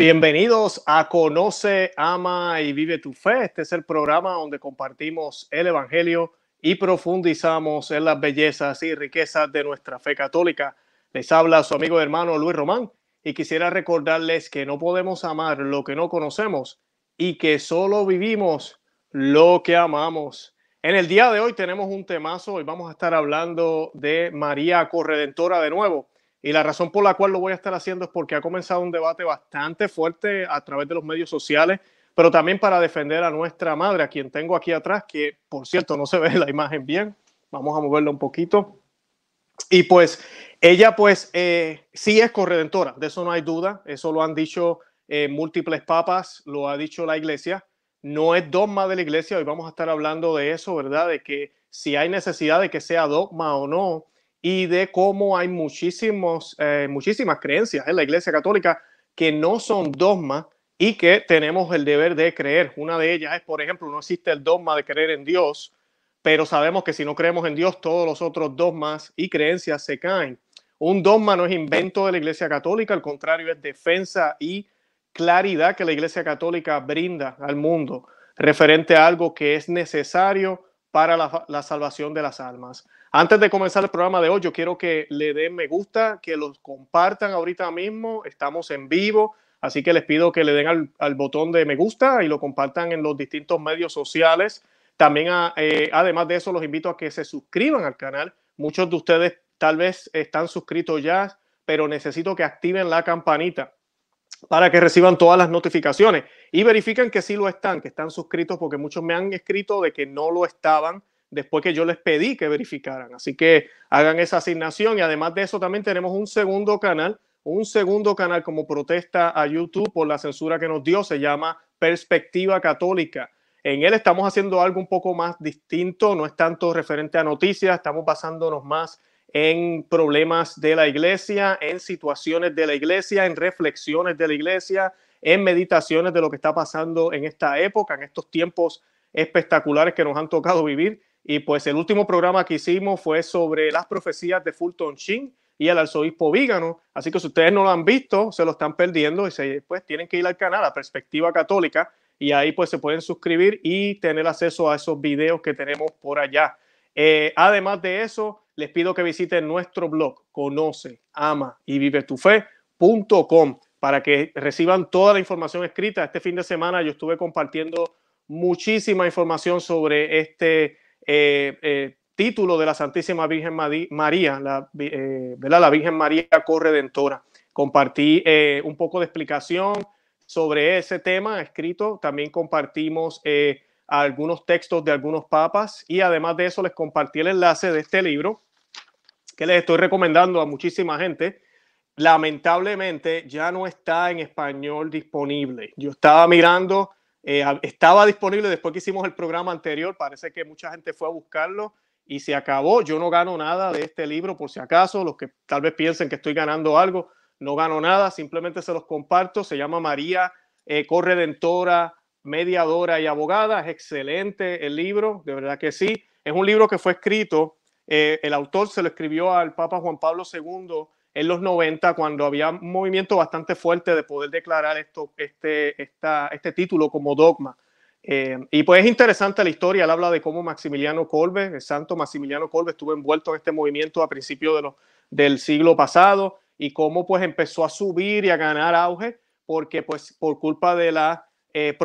Bienvenidos a Conoce, Ama y Vive tu Fe. Este es el programa donde compartimos el Evangelio y profundizamos en las bellezas y riquezas de nuestra fe católica. Les habla su amigo y hermano Luis Román y quisiera recordarles que no podemos amar lo que no conocemos y que solo vivimos lo que amamos. En el día de hoy tenemos un temazo y vamos a estar hablando de María Corredentora de nuevo. Y la razón por la cual lo voy a estar haciendo es porque ha comenzado un debate bastante fuerte a través de los medios sociales, pero también para defender a nuestra madre, a quien tengo aquí atrás, que por cierto no se ve la imagen bien. Vamos a moverla un poquito. Y pues ella pues eh, sí es corredentora, de eso no hay duda, eso lo han dicho eh, múltiples papas, lo ha dicho la iglesia, no es dogma de la iglesia, hoy vamos a estar hablando de eso, ¿verdad? De que si hay necesidad de que sea dogma o no, y de cómo hay muchísimos, eh, muchísimas creencias en la Iglesia Católica que no son dogmas y que tenemos el deber de creer. Una de ellas es, por ejemplo, no existe el dogma de creer en Dios, pero sabemos que si no creemos en Dios, todos los otros dogmas y creencias se caen. Un dogma no es invento de la Iglesia Católica, al contrario, es defensa y claridad que la Iglesia Católica brinda al mundo referente a algo que es necesario para la, la salvación de las almas. Antes de comenzar el programa de hoy, yo quiero que le den me gusta, que los compartan ahorita mismo. Estamos en vivo, así que les pido que le den al, botón de me gusta y lo compartan en los distintos medios sociales. También, eh, además de eso, los invito a que se suscriban al canal. Muchos de ustedes tal vez están suscritos ya, pero necesito que activen la campanita para que reciban todas las notificaciones y verifiquen que sí lo están, que están suscritos, porque muchos me han escrito de que no lo estaban después que yo les pedí que verificaran. Así que hagan esa asignación y además de eso también tenemos un segundo canal, un segundo canal como protesta a YouTube por la censura que nos dio, se llama Perspectiva Católica. En él estamos haciendo algo un poco más distinto, no es tanto referente a noticias, estamos basándonos más en problemas de la iglesia, en situaciones de la iglesia, en reflexiones de la iglesia, en meditaciones de lo que está pasando en esta época, en estos tiempos espectaculares que nos han tocado vivir. Y pues el último programa que hicimos fue sobre las profecías de Fulton Sheen y el arzobispo Vígano. Así que si ustedes no lo han visto, se lo están perdiendo y se, pues tienen que ir al canal, a Perspectiva Católica, y ahí pues se pueden suscribir y tener acceso a esos videos que tenemos por allá. Eh, además de eso, les pido que visiten nuestro blog, conoce, ama y vive tu fe.com para que reciban toda la información escrita. Este fin de semana yo estuve compartiendo muchísima información sobre este eh, eh, título de la Santísima Virgen María, la, eh, la Virgen María Corredentora. Compartí un poco de explicación sobre ese tema escrito. También compartimos algunos textos de algunos papas y además de eso les compartí el enlace de este libro que les estoy recomendando a muchísima gente. Lamentablemente ya no está en español disponible. Yo estaba mirando eh, estaba disponible después que hicimos el programa anterior, parece que mucha gente fue a buscarlo y se acabó. Yo no gano nada de este libro, por si acaso, los que tal vez piensen que estoy ganando algo, no gano nada, simplemente se los comparto. Se llama María eh, Corredentora, mediadora y abogada. Es excelente el libro, de verdad que sí. Es un libro que fue escrito, eh, el autor se lo escribió al Papa Juan Pablo II en los 90, cuando había un movimiento bastante fuerte de poder declarar esto, este, esta, este título como dogma. Eh, y pues es interesante la historia, él habla de cómo Maximiliano Kolbe, el santo Maximiliano Kolbe, estuvo envuelto en este movimiento a principios de del siglo pasado y cómo pues empezó a subir y a ganar auge, porque pues por culpa de la eh,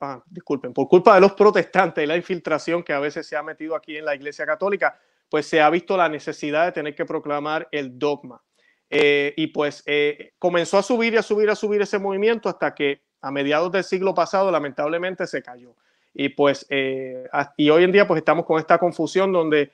ah, disculpen, por culpa de los protestantes y la infiltración que a veces se ha metido aquí en la Iglesia Católica, pues se ha visto la necesidad de tener que proclamar el dogma. Eh, y pues eh, comenzó a subir y a subir, a subir ese movimiento hasta que a mediados del siglo pasado lamentablemente se cayó. Y pues, eh, y hoy en día pues estamos con esta confusión donde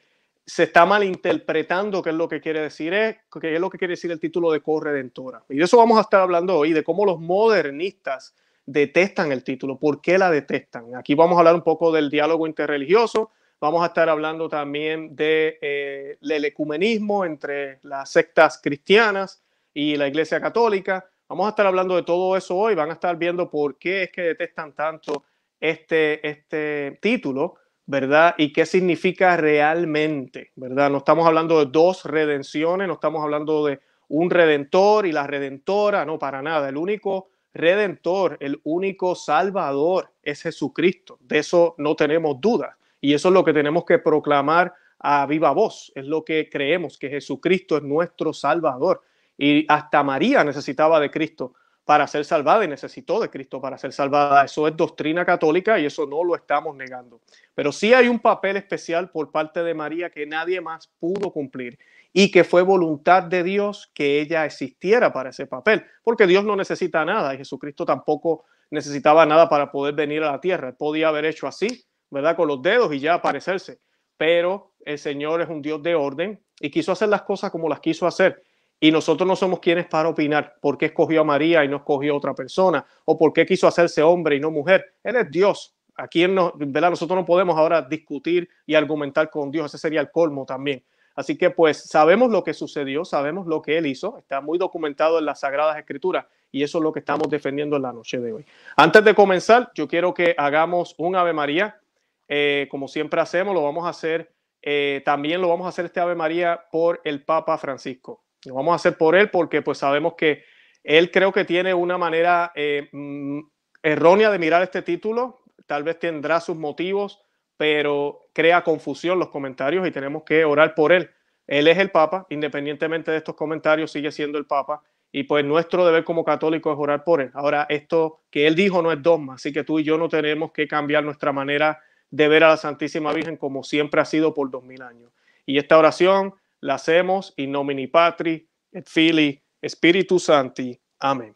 se está malinterpretando qué es lo que quiere decir, es, qué es lo que quiere decir el título de corredentora. Y de eso vamos a estar hablando hoy, de cómo los modernistas detestan el título, por qué la detestan. Aquí vamos a hablar un poco del diálogo interreligioso, Vamos a estar hablando también del de, eh, ecumenismo entre las sectas cristianas y la Iglesia Católica. Vamos a estar hablando de todo eso hoy. Van a estar viendo por qué es que detestan tanto este, este título, ¿verdad? Y qué significa realmente, ¿verdad? No estamos hablando de dos redenciones, no estamos hablando de un redentor y la redentora, no, para nada. El único redentor, el único salvador es Jesucristo. De eso no tenemos duda. Y eso es lo que tenemos que proclamar a viva voz. Es lo que creemos, que Jesucristo es nuestro salvador. Y hasta María necesitaba de Cristo para ser salvada y necesitó de Cristo para ser salvada. Eso es doctrina católica y eso no lo estamos negando. Pero sí hay un papel especial por parte de María que nadie más pudo cumplir y que fue voluntad de Dios que ella existiera para ese papel, porque Dios no necesita nada y Jesucristo tampoco necesitaba nada para poder venir a la tierra. Él podía haber hecho así, ¿verdad? Con los dedos y ya aparecerse. Pero el Señor es un Dios de orden y quiso hacer las cosas como las quiso hacer. Y nosotros no somos quienes para opinar por qué escogió a María y no escogió a otra persona, o por qué quiso hacerse hombre y no mujer. Él es Dios. Aquí no, ¿verdad? nosotros no podemos ahora discutir y argumentar con Dios. Ese sería el colmo también. Así que pues sabemos lo que sucedió, sabemos lo que él hizo, está muy documentado en las Sagradas Escrituras y eso es lo que estamos defendiendo en la noche de hoy. Antes de comenzar, yo quiero que hagamos un Ave María, eh, como siempre hacemos, lo vamos a hacer, eh, también lo vamos a hacer este Ave María por el Papa Francisco. Lo vamos a hacer por él porque pues sabemos que él creo que tiene una manera eh, mm, errónea de mirar este título, tal vez tendrá sus motivos, pero crea confusión los comentarios y tenemos que orar por él. Él es el Papa, independientemente de estos comentarios, sigue siendo el Papa y pues nuestro deber como católico es orar por él. Ahora, esto que él dijo no es dogma, así que tú y yo no tenemos que cambiar nuestra manera de ver a la Santísima Virgen como siempre ha sido por dos mil años. Y esta oración la hacemos in nomini Patri et Fili Spiritus Santi. Amén.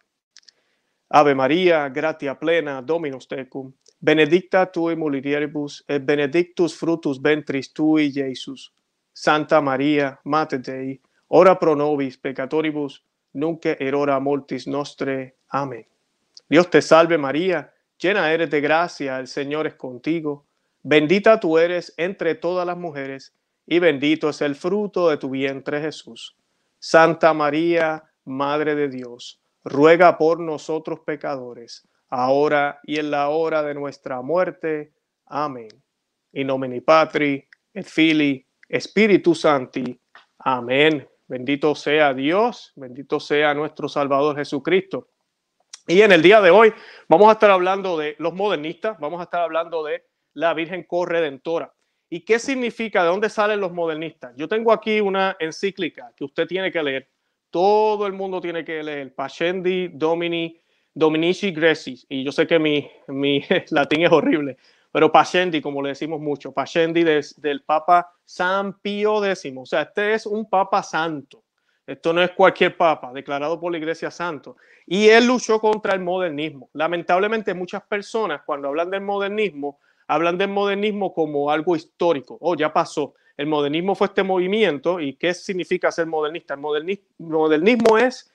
Ave María, gratia plena, Dominus tecum, benedicta tui mulieribus et benedictus fructus ventris tui, Jesus. Santa María, Mater Dei, ora pro nobis peccatoribus, nunc erora mortis nostre. Amén. Dios te salve María, llena eres de gracia, el Señor es contigo. Bendita tú eres entre todas las mujeres y bendito es el fruto de tu vientre Jesús. Santa María, Madre de Dios, ruega por nosotros pecadores, ahora y en la hora de nuestra muerte. Amén. In nomine Patri, et Fili, Espíritu Santi. Amén. Bendito sea Dios, bendito sea nuestro Salvador Jesucristo. Y en el día de hoy vamos a estar hablando de los modernistas, vamos a estar hablando de la Virgen Corredentora. ¿Y qué significa? ¿De dónde salen los modernistas? Yo tengo aquí una encíclica que usted tiene que leer. Todo el mundo tiene que leer. Pascendi Domini, Dominici Greci. Y yo sé que mi, mi latín es horrible, pero Pascendi, como le decimos mucho, Pascendi del Papa San Pío X. O sea, este es un Papa santo. Esto no es cualquier papa, declarado por la Iglesia Santo. Y él luchó contra el modernismo. Lamentablemente muchas personas cuando hablan del modernismo hablan del modernismo como algo histórico. Oh, ya pasó. El modernismo fue este movimiento. ¿Y qué significa ser modernista? El modernismo, es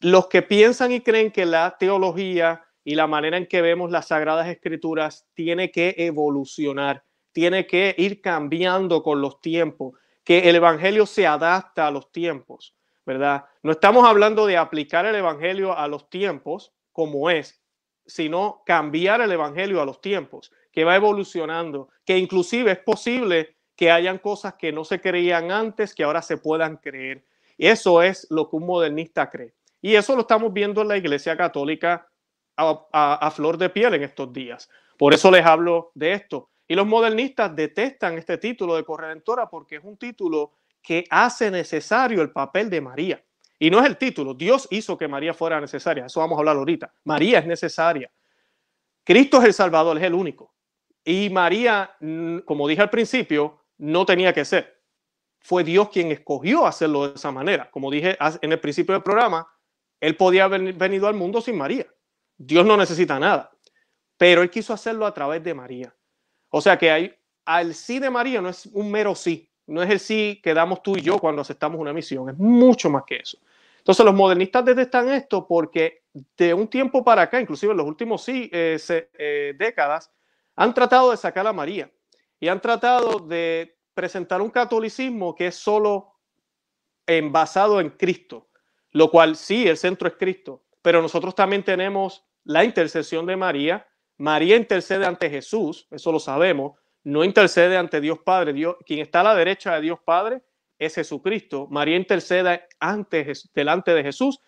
los que piensan y creen que la teología y la manera en que vemos las sagradas escrituras tiene que evolucionar, tiene que ir cambiando con los tiempos, que el evangelio se adapta a los tiempos, ¿verdad? No estamos hablando de aplicar el evangelio a los tiempos como es, sino cambiar el evangelio a los tiempos que va evolucionando, que inclusive es posible que hayan cosas que no se creían antes que ahora se puedan creer. Eso es lo que un modernista cree. Y eso lo estamos viendo en la Iglesia Católica a, flor de piel en estos días. Por eso les hablo de esto. Y los modernistas detestan este título de corredentora porque es un título que hace necesario el papel de María. Y no es el título, Dios hizo que María fuera necesaria, eso vamos a hablar ahorita. María es necesaria. Cristo es el Salvador, es el único. Y María, como dije al principio, no tenía que ser. Fue Dios quien escogió hacerlo de esa manera. Como dije en el principio del programa, él podía haber venido al mundo sin María. Dios no necesita nada. Pero él quiso hacerlo a través de María. O sea que hay, al sí de María no es un mero sí. No es el sí que damos tú y yo cuando aceptamos una misión. Es mucho más que eso. Entonces los modernistas detestan esto porque de un tiempo para acá, inclusive en los últimos sí, eh, eh, décadas, han tratado de sacar a María y han tratado de presentar un catolicismo que es solo basado en Cristo, lo cual sí, el centro es Cristo, pero nosotros también tenemos la intercesión de María. María intercede ante Jesús, eso lo sabemos, no intercede ante Dios Padre. Dios, quien está a la derecha de Dios Padre es Jesucristo. María intercede antes, delante de Jesús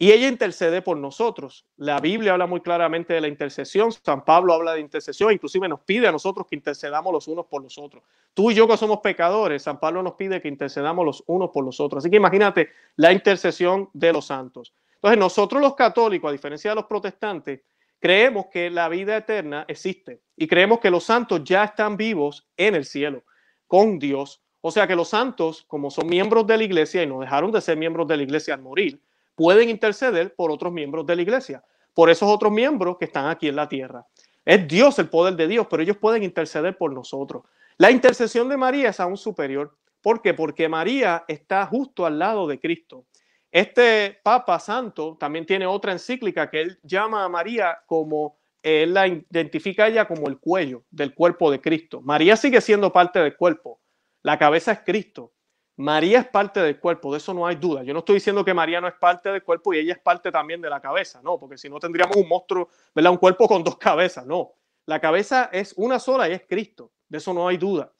y ella intercede por nosotros. La Biblia habla muy claramente de la intercesión. San Pablo habla de intercesión, inclusive nos pide a nosotros que intercedamos los unos por los otros. Tú y yo que somos pecadores, San Pablo nos pide que intercedamos los unos por los otros. Así que imagínate la intercesión de los santos. Entonces nosotros los católicos, a diferencia de los protestantes, creemos que la vida eterna existe y creemos que los santos ya están vivos en el cielo con Dios. O sea que los santos, como son miembros de la iglesia y no dejaron de ser miembros de la iglesia al morir, pueden interceder por otros miembros de la iglesia, por esos otros miembros que están aquí en la tierra. Es Dios el poder de Dios, pero ellos pueden interceder por nosotros. La intercesión de María es aún superior. ¿Por qué? Porque María está justo al lado de Cristo. Este Papa Santo también tiene otra encíclica que él llama a María como, él la identifica ella como el cuello del cuerpo de Cristo. María sigue siendo parte del cuerpo. La cabeza es Cristo. María es parte del cuerpo, de eso no hay duda. Yo no estoy diciendo que María no es parte del cuerpo y ella es parte también de la cabeza, no, porque si no tendríamos un monstruo, ¿verdad? Un cuerpo con dos cabezas, no. La cabeza es una sola y es Cristo, de eso no hay duda.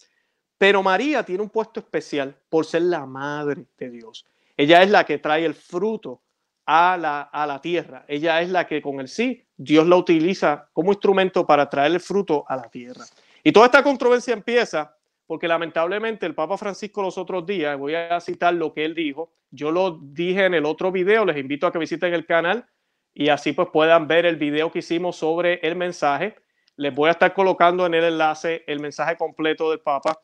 Pero María tiene un puesto especial por ser la madre de Dios. Ella es la que trae el fruto a la, a la tierra. Ella es la que con el sí, Dios la utiliza como instrumento para traer el fruto a la tierra. Y toda esta controversia empieza porque lamentablemente el Papa Francisco los otros días, voy a citar lo que él dijo, yo lo dije en el otro video, les invito a que visiten el canal y así pues puedan ver el video que hicimos sobre el mensaje. Les voy a estar colocando en el enlace el mensaje completo del Papa.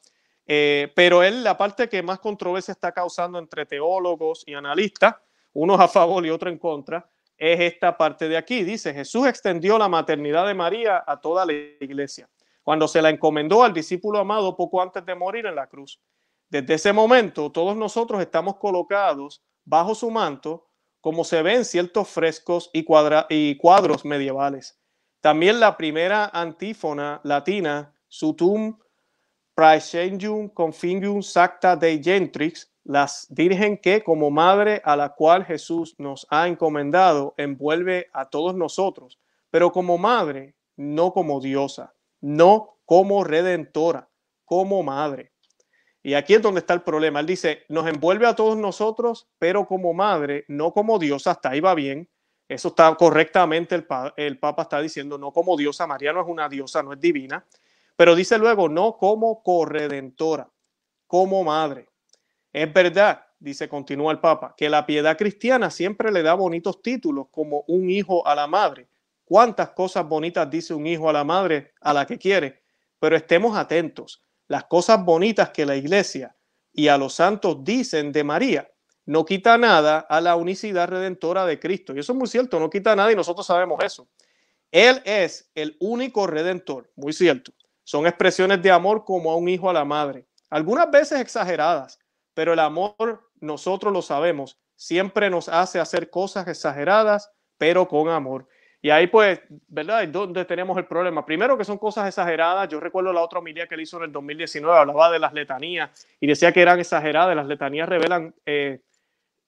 Eh, pero él, la parte que más controversia está causando entre teólogos y analistas, unos a favor y otros en contra, es esta parte de aquí. Dice, Jesús extendió la maternidad de María a toda la iglesia cuando se la encomendó al discípulo amado poco antes de morir en la cruz. Desde ese momento, todos nosotros estamos colocados bajo su manto, como se ven ciertos frescos y, cuadros medievales. También la primera antífona latina, Sutum Praescendium Confingium Sacta Dei Gentrix, las Virgen que, como madre a la cual Jesús nos ha encomendado, envuelve a todos nosotros, pero como madre, no como diosa no como redentora, como madre. Y aquí es donde está el problema. Él dice, nos envuelve a todos nosotros, pero como madre, no como diosa, hasta ahí va bien. Eso está correctamente, el, el Papa está diciendo, no como diosa, María no es una diosa, no es divina, pero dice luego, no como corredentora, como madre. Es verdad, dice, continúa el Papa, que la piedad cristiana siempre le da bonitos títulos como un hijo a la madre, cuántas cosas bonitas dice un hijo a la madre a la que quiere, pero estemos atentos. Las cosas bonitas que la iglesia y a los santos dicen de María no quita nada a la unicidad redentora de Cristo. Y eso es muy cierto, no quita nada y nosotros sabemos eso. Él es el único redentor, muy cierto. Son expresiones de amor como a un hijo a la madre, algunas veces exageradas, pero el amor, nosotros lo sabemos, siempre nos hace hacer cosas exageradas, pero con amor. Y ahí pues, ¿verdad? Es donde tenemos el problema. Primero que son cosas exageradas. Yo recuerdo la otra homilía que él hizo en el 2019, hablaba de las letanías y decía que eran exageradas. Las letanías revelan eh,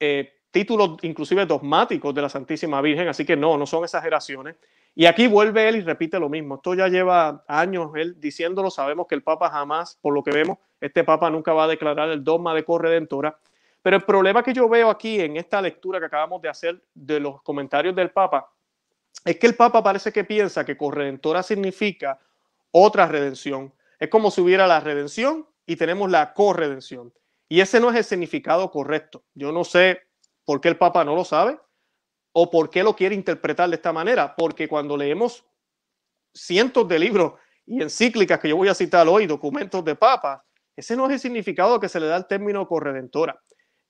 eh, títulos inclusive dogmáticos de la Santísima Virgen, así que no, no son exageraciones. Y aquí vuelve él y repite lo mismo. Esto ya lleva años él diciéndolo. Sabemos que el Papa jamás, por lo que vemos, este Papa nunca va a declarar el dogma de corredentora. Pero el problema que yo veo aquí en esta lectura que acabamos de hacer de los comentarios del Papa es que el Papa parece que piensa que corredentora significa otra redención. Es como si hubiera la redención y tenemos la corredención. Y ese no es el significado correcto. Yo no sé por qué el Papa no lo sabe o por qué lo quiere interpretar de esta manera. Porque cuando leemos cientos de libros y encíclicas que yo voy a citar hoy, documentos de Papa, ese no es el significado que se le da al término corredentora.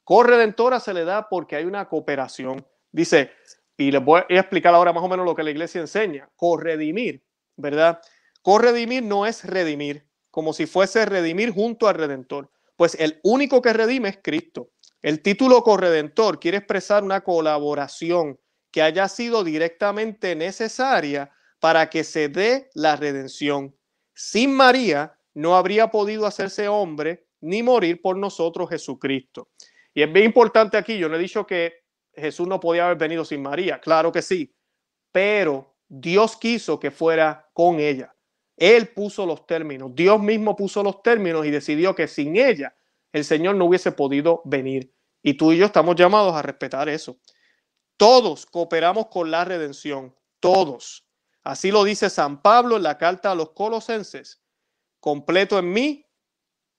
Corredentora se le da porque hay una cooperación. Dice, y les voy a explicar ahora más o menos lo que la iglesia enseña. Corredimir, ¿verdad? Corredimir no es redimir, como si fuese redimir junto al Redentor. Pues el único que redime es Cristo. El título corredentor quiere expresar una colaboración que haya sido directamente necesaria para que se dé la redención. Sin María no habría podido hacerse hombre ni morir por nosotros Jesucristo. Y es bien importante aquí, yo no he dicho que Jesús no podía haber venido sin María, claro que sí, pero Dios quiso que fuera con ella. Él puso los términos, Dios mismo puso los términos y decidió que sin ella el Señor no hubiese podido venir. Y tú y yo estamos llamados a respetar eso. Todos cooperamos con la redención, todos. Así lo dice San Pablo en la carta a los colosenses. Completo en mí,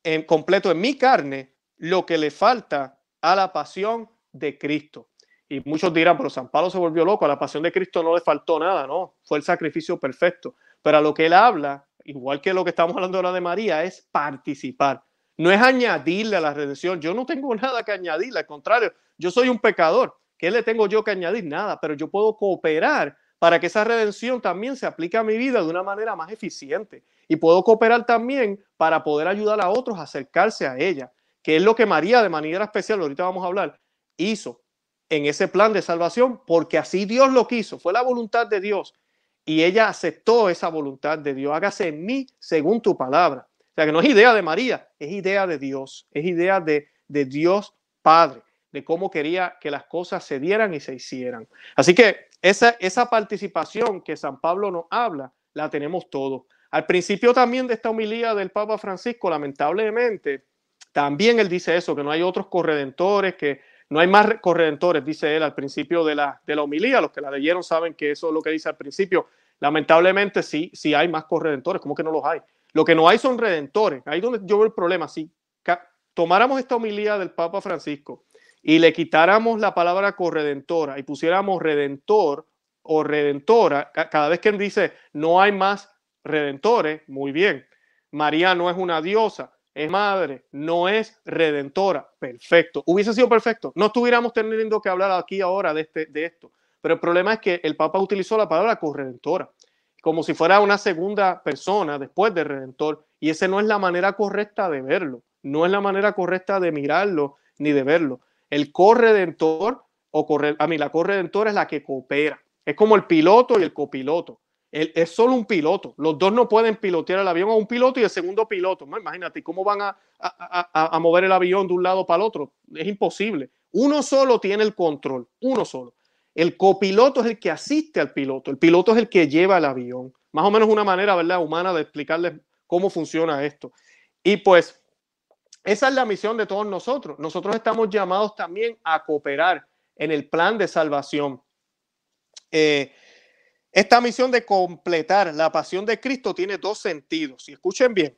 en completo en mi carne, lo que le falta a la pasión de Cristo. Y muchos dirán, pero San Pablo se volvió loco, a la pasión de Cristo no le faltó nada, no, fue el sacrificio perfecto. Pero a lo que él habla, igual que lo que estamos hablando ahora de María, es participar. No es añadirle a la redención. Yo no tengo nada que añadirle, al contrario, yo soy un pecador. ¿Qué le tengo yo que añadir? Nada, pero yo puedo cooperar para que esa redención también se aplique a mi vida de una manera más eficiente. Y puedo cooperar también para poder ayudar a otros a acercarse a ella, que es lo que María de manera especial, ahorita vamos a hablar, hizo en ese plan de salvación, porque así Dios lo quiso, fue la voluntad de Dios. Y ella aceptó esa voluntad de Dios. Hágase en mí según tu palabra. O sea que no es idea de María, es idea de Dios, es idea de, de Dios Padre de cómo quería que las cosas se dieran y se hicieran. Así que esa, esa participación que San Pablo nos habla, la tenemos todos. Al principio también de esta homilía del Papa Francisco, lamentablemente, también él dice eso, que no hay otros corredentores, que no hay más corredentores, dice él al principio de la, de la homilía. Los que la leyeron saben que eso es lo que dice al principio. Lamentablemente sí, sí hay más corredentores, ¿cómo que no los hay? Lo que no hay son redentores. Ahí donde yo veo el problema. Si tomáramos esta homilía del Papa Francisco y le quitáramos la palabra corredentora y pusiéramos redentor o redentora, cada vez que él dice no hay más redentores, muy bien. María no es una diosa, es madre, no es redentora. Perfecto. Hubiese sido perfecto. No estuviéramos teniendo que hablar aquí ahora de, este, de esto. Pero el problema es que el Papa utilizó la palabra corredentora como si fuera una segunda persona después de redentor. Y esa no es la manera correcta de verlo. No es la manera correcta de mirarlo ni de verlo. El corredentor o corre, a mí la corredentora es la que coopera. Es como el piloto y el copiloto. Es solo un piloto. Los dos no pueden pilotear el avión a un piloto y el segundo piloto. Imagínate cómo van a, a, mover el avión de un lado para el otro. Es imposible. Uno solo tiene el control. Uno solo. El copiloto es el que asiste al piloto. El piloto es el que lleva el avión. Más o menos una manera, ¿verdad?, humana de explicarles cómo funciona esto. Y pues esa es la misión de todos nosotros. Nosotros estamos llamados también a cooperar en el plan de salvación. Eh, esta misión de completar la pasión de Cristo tiene dos sentidos. Y escuchen bien.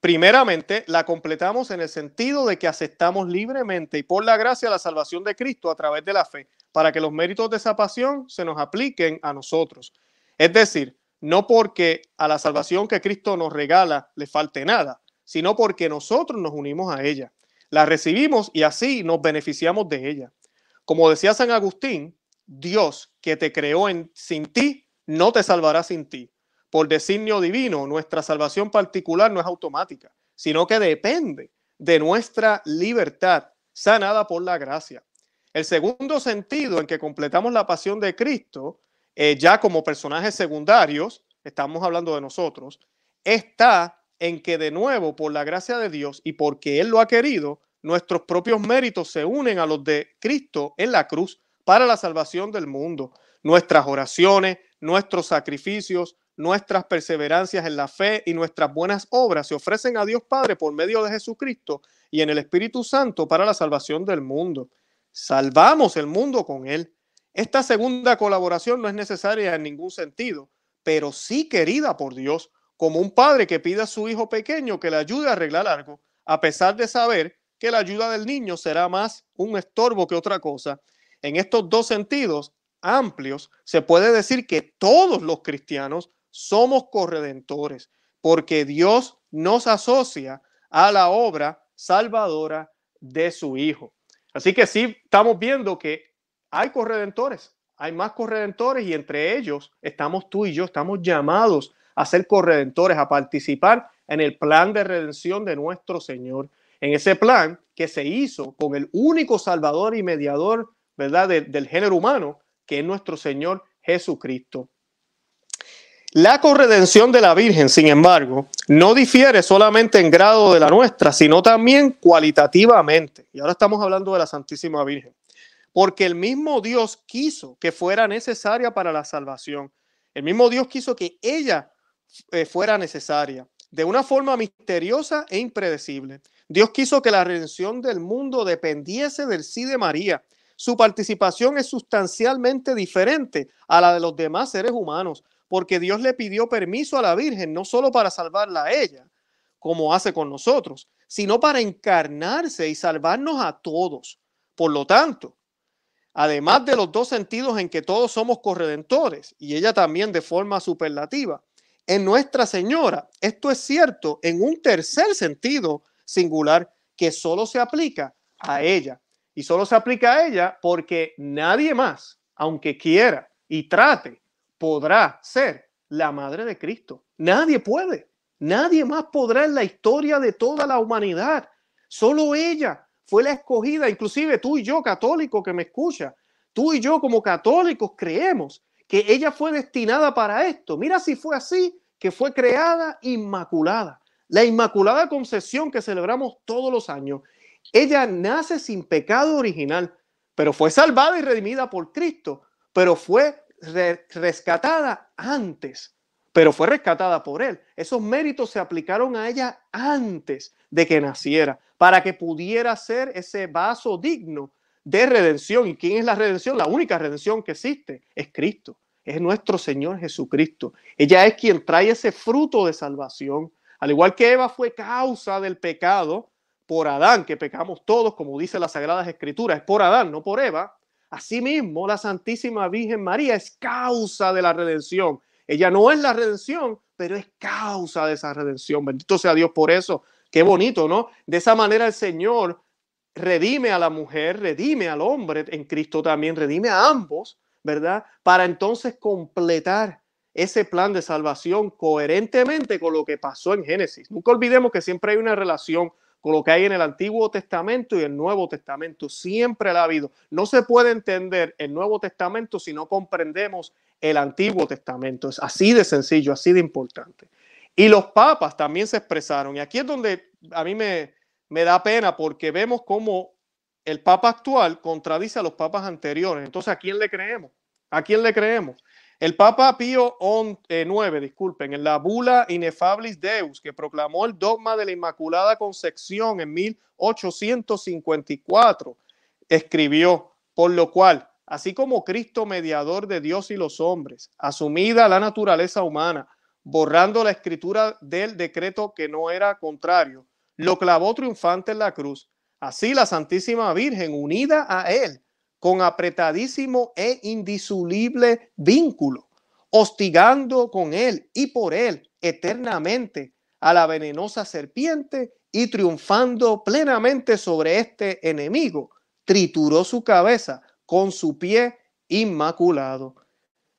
primeramente, la completamos en el sentido de que aceptamos libremente y por la gracia la salvación de Cristo a través de la fe, para que los méritos de esa pasión se nos apliquen a nosotros. Es decir, no porque a la salvación que Cristo nos regala le falte nada, sino porque nosotros nos unimos a ella. La recibimos y así nos beneficiamos de ella. Como decía San Agustín, Dios que te creó en, sin ti, no te salvará sin ti. Por designio divino, nuestra salvación particular no es automática, sino que depende de nuestra libertad sanada por la gracia. El segundo sentido en que completamos la pasión de Cristo, eh, ya como personajes secundarios, estamos hablando de nosotros, está en que de nuevo, por la gracia de Dios y porque Él lo ha querido, nuestros propios méritos se unen a los de Cristo en la cruz para la salvación del mundo. Nuestras oraciones, nuestros sacrificios, nuestras perseverancias en la fe y nuestras buenas obras se ofrecen a Dios Padre por medio de Jesucristo y en el Espíritu Santo para la salvación del mundo. Salvamos el mundo con Él. Esta segunda colaboración no es necesaria en ningún sentido, pero sí querida por Dios como un padre que pide a su hijo pequeño que le ayude a arreglar algo, a pesar de saber que la ayuda del niño será más un estorbo que otra cosa. En estos dos sentidos amplios, se puede decir que todos los cristianos somos corredentores, porque Dios nos asocia a la obra salvadora de su Hijo. Así que sí, estamos viendo que hay corredentores, hay más corredentores y entre ellos estamos tú y yo, estamos llamados a ser corredentores, a participar en el plan de redención de nuestro Señor, en ese plan que se hizo con el único Salvador y mediador, ¿verdad?, del género humano, que es nuestro Señor Jesucristo. La corredención de la Virgen, sin embargo, no difiere solamente en grado de la nuestra, sino también cualitativamente. Y ahora estamos hablando de la Santísima Virgen. Porque el mismo Dios quiso que fuera necesaria para la salvación. El mismo Dios quiso que ella eh, fuera necesaria. de una forma misteriosa e impredecible. Dios quiso que la redención del mundo dependiese del sí de María. Su participación es sustancialmente diferente a la de los demás seres humanos, porque Dios le pidió permiso a la Virgen no solo para salvarla a ella, como hace con nosotros, sino para encarnarse y salvarnos a todos. Por lo tanto, además de los dos sentidos en que todos somos corredentores, y ella también de forma superlativa, en Nuestra Señora, esto es cierto en un tercer sentido singular que solo se aplica a ella. Y solo se aplica a ella porque nadie más, aunque quiera y trate, podrá ser la madre de Cristo. Nadie puede. Nadie más podrá en la historia de toda la humanidad. Solo ella fue la escogida, inclusive tú y yo, católico que me escucha, tú y yo como católicos creemos que ella fue destinada para esto. Mira si fue así, que fue creada inmaculada. La Inmaculada Concepción que celebramos todos los años. Ella nace sin pecado original, pero fue salvada y redimida por Cristo, pero fue rescatada antes pero fue rescatada por él. Esos méritos se aplicaron a ella antes de que naciera, para que pudiera ser ese vaso digno de redención. ¿Y quién es la redención? La única redención que existe es Cristo, es nuestro Señor Jesucristo. Ella es quien trae ese fruto de salvación. Al igual que Eva fue causa del pecado por Adán, que pecamos todos, como dice las Sagradas Escrituras, es por Adán, no por Eva. Asimismo, la Santísima Virgen María es causa de la redención ella no es la redención, pero es causa de esa redención. Bendito sea Dios por eso. Qué bonito, ¿no? De esa manera el Señor redime a la mujer, redime al hombre en Cristo también, redime a ambos, ¿verdad? Para entonces completar ese plan de salvación coherentemente con lo que pasó en Génesis. Nunca olvidemos que siempre hay una relación con lo que hay en el Antiguo Testamento y el Nuevo Testamento. Siempre ha habido. No se puede entender el Nuevo Testamento si no comprendemos el Antiguo Testamento. Es así de sencillo, así de importante. Y los papas también se expresaron. Y aquí es donde a mí me, me da pena porque vemos cómo el papa actual contradice a los papas anteriores. Entonces, ¿a quién le creemos? ¿A quién le creemos? El Papa Pío IX, eh, disculpen, en la bula Inefablis Deus, que proclamó el dogma de la Inmaculada Concepción en 1854, escribió, por lo cual así como Cristo mediador de Dios y los hombres, asumida la naturaleza humana, borrando la escritura del decreto que no era contrario, lo clavó triunfante en la cruz. Así la Santísima Virgen, unida a él, con apretadísimo e indisoluble vínculo, hostigando con él y por él eternamente a la venenosa serpiente y triunfando plenamente sobre este enemigo, trituró su cabeza con su pie inmaculado.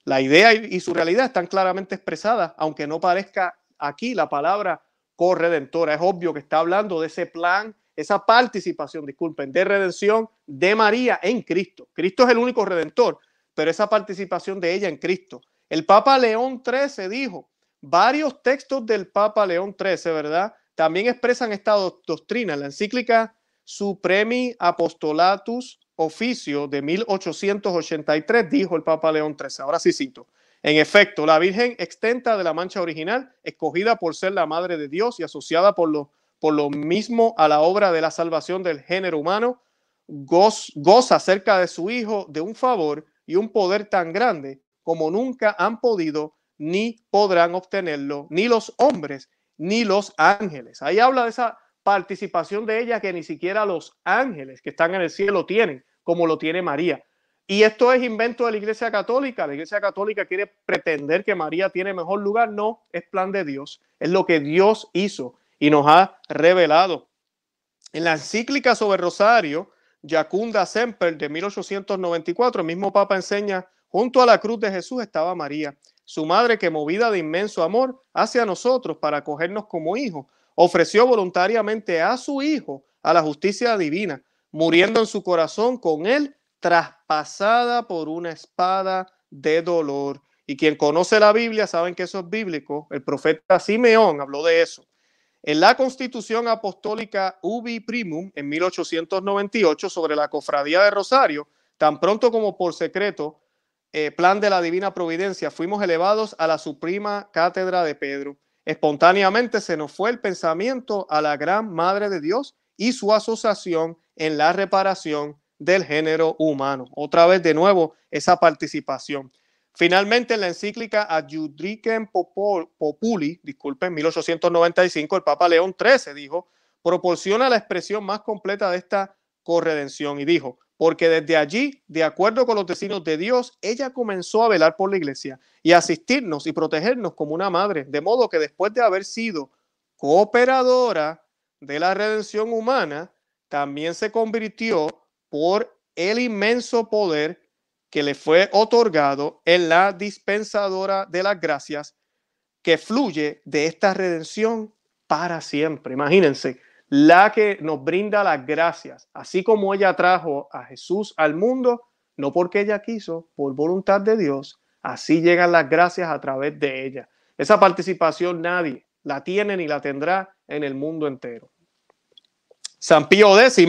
La idea y su realidad están claramente expresadas, aunque no parezca aquí la palabra corredentora. Es obvio que está hablando de ese plan, esa participación, disculpen, de redención de María en Cristo. Cristo es el único redentor, pero esa participación de ella en Cristo. El Papa León XIII dijo, varios textos del Papa León XIII, ¿verdad? También expresan esta doctrina. La encíclica Supremi Apostolatus oficio de 1883, dijo el Papa León XIII. Ahora sí cito. En efecto, la Virgen extenta de la mancha original, escogida por ser la Madre de Dios y asociada por lo, por lo mismo a la obra de la salvación del género humano, goza cerca de su Hijo de un favor y un poder tan grande como nunca han podido ni podrán obtenerlo ni los hombres ni los ángeles. Ahí habla de esa participación de ella que ni siquiera los ángeles que están en el cielo tienen, como lo tiene María. Y esto es invento de la Iglesia Católica. La Iglesia Católica quiere pretender que María tiene mejor lugar. No, es plan de Dios. Es lo que Dios hizo y nos ha revelado. En la encíclica sobre Rosario, Yacunda Semper de 1894, el mismo Papa enseña, junto a la cruz de Jesús estaba María, su madre que movida de inmenso amor hacia nosotros para acogernos como hijos, ofreció voluntariamente a su Hijo a la justicia divina, muriendo en su corazón con él, traspasada por una espada de dolor. Y quien conoce la Biblia saben que eso es bíblico. El profeta Simeón habló de eso. En la Constitución Apostólica Ubi Primum en 1898 sobre la cofradía de Rosario, tan pronto como por secreto, eh, plan de la divina providencia, fuimos elevados a la suprema cátedra de Pedro espontáneamente se nos fue el pensamiento a la gran Madre de Dios y su asociación en la reparación del género humano. Otra vez de nuevo esa participación. Finalmente, en la encíclica Adjudicem Populi, disculpen, 1895, el Papa León XIII dijo, proporciona la expresión más completa de esta corredención y dijo, porque desde allí, de acuerdo con los designios de Dios, ella comenzó a velar por la iglesia y asistirnos y protegernos como una madre, de modo que después de haber sido cooperadora de la redención humana, también se convirtió por el inmenso poder que le fue otorgado en la dispensadora de las gracias que fluye de esta redención para siempre. Imagínense, la que nos brinda las gracias, así como ella trajo a Jesús al mundo, no porque ella quiso, por voluntad de Dios, así llegan las gracias a través de ella. Esa participación nadie la tiene ni la tendrá en el mundo entero. San Pío X,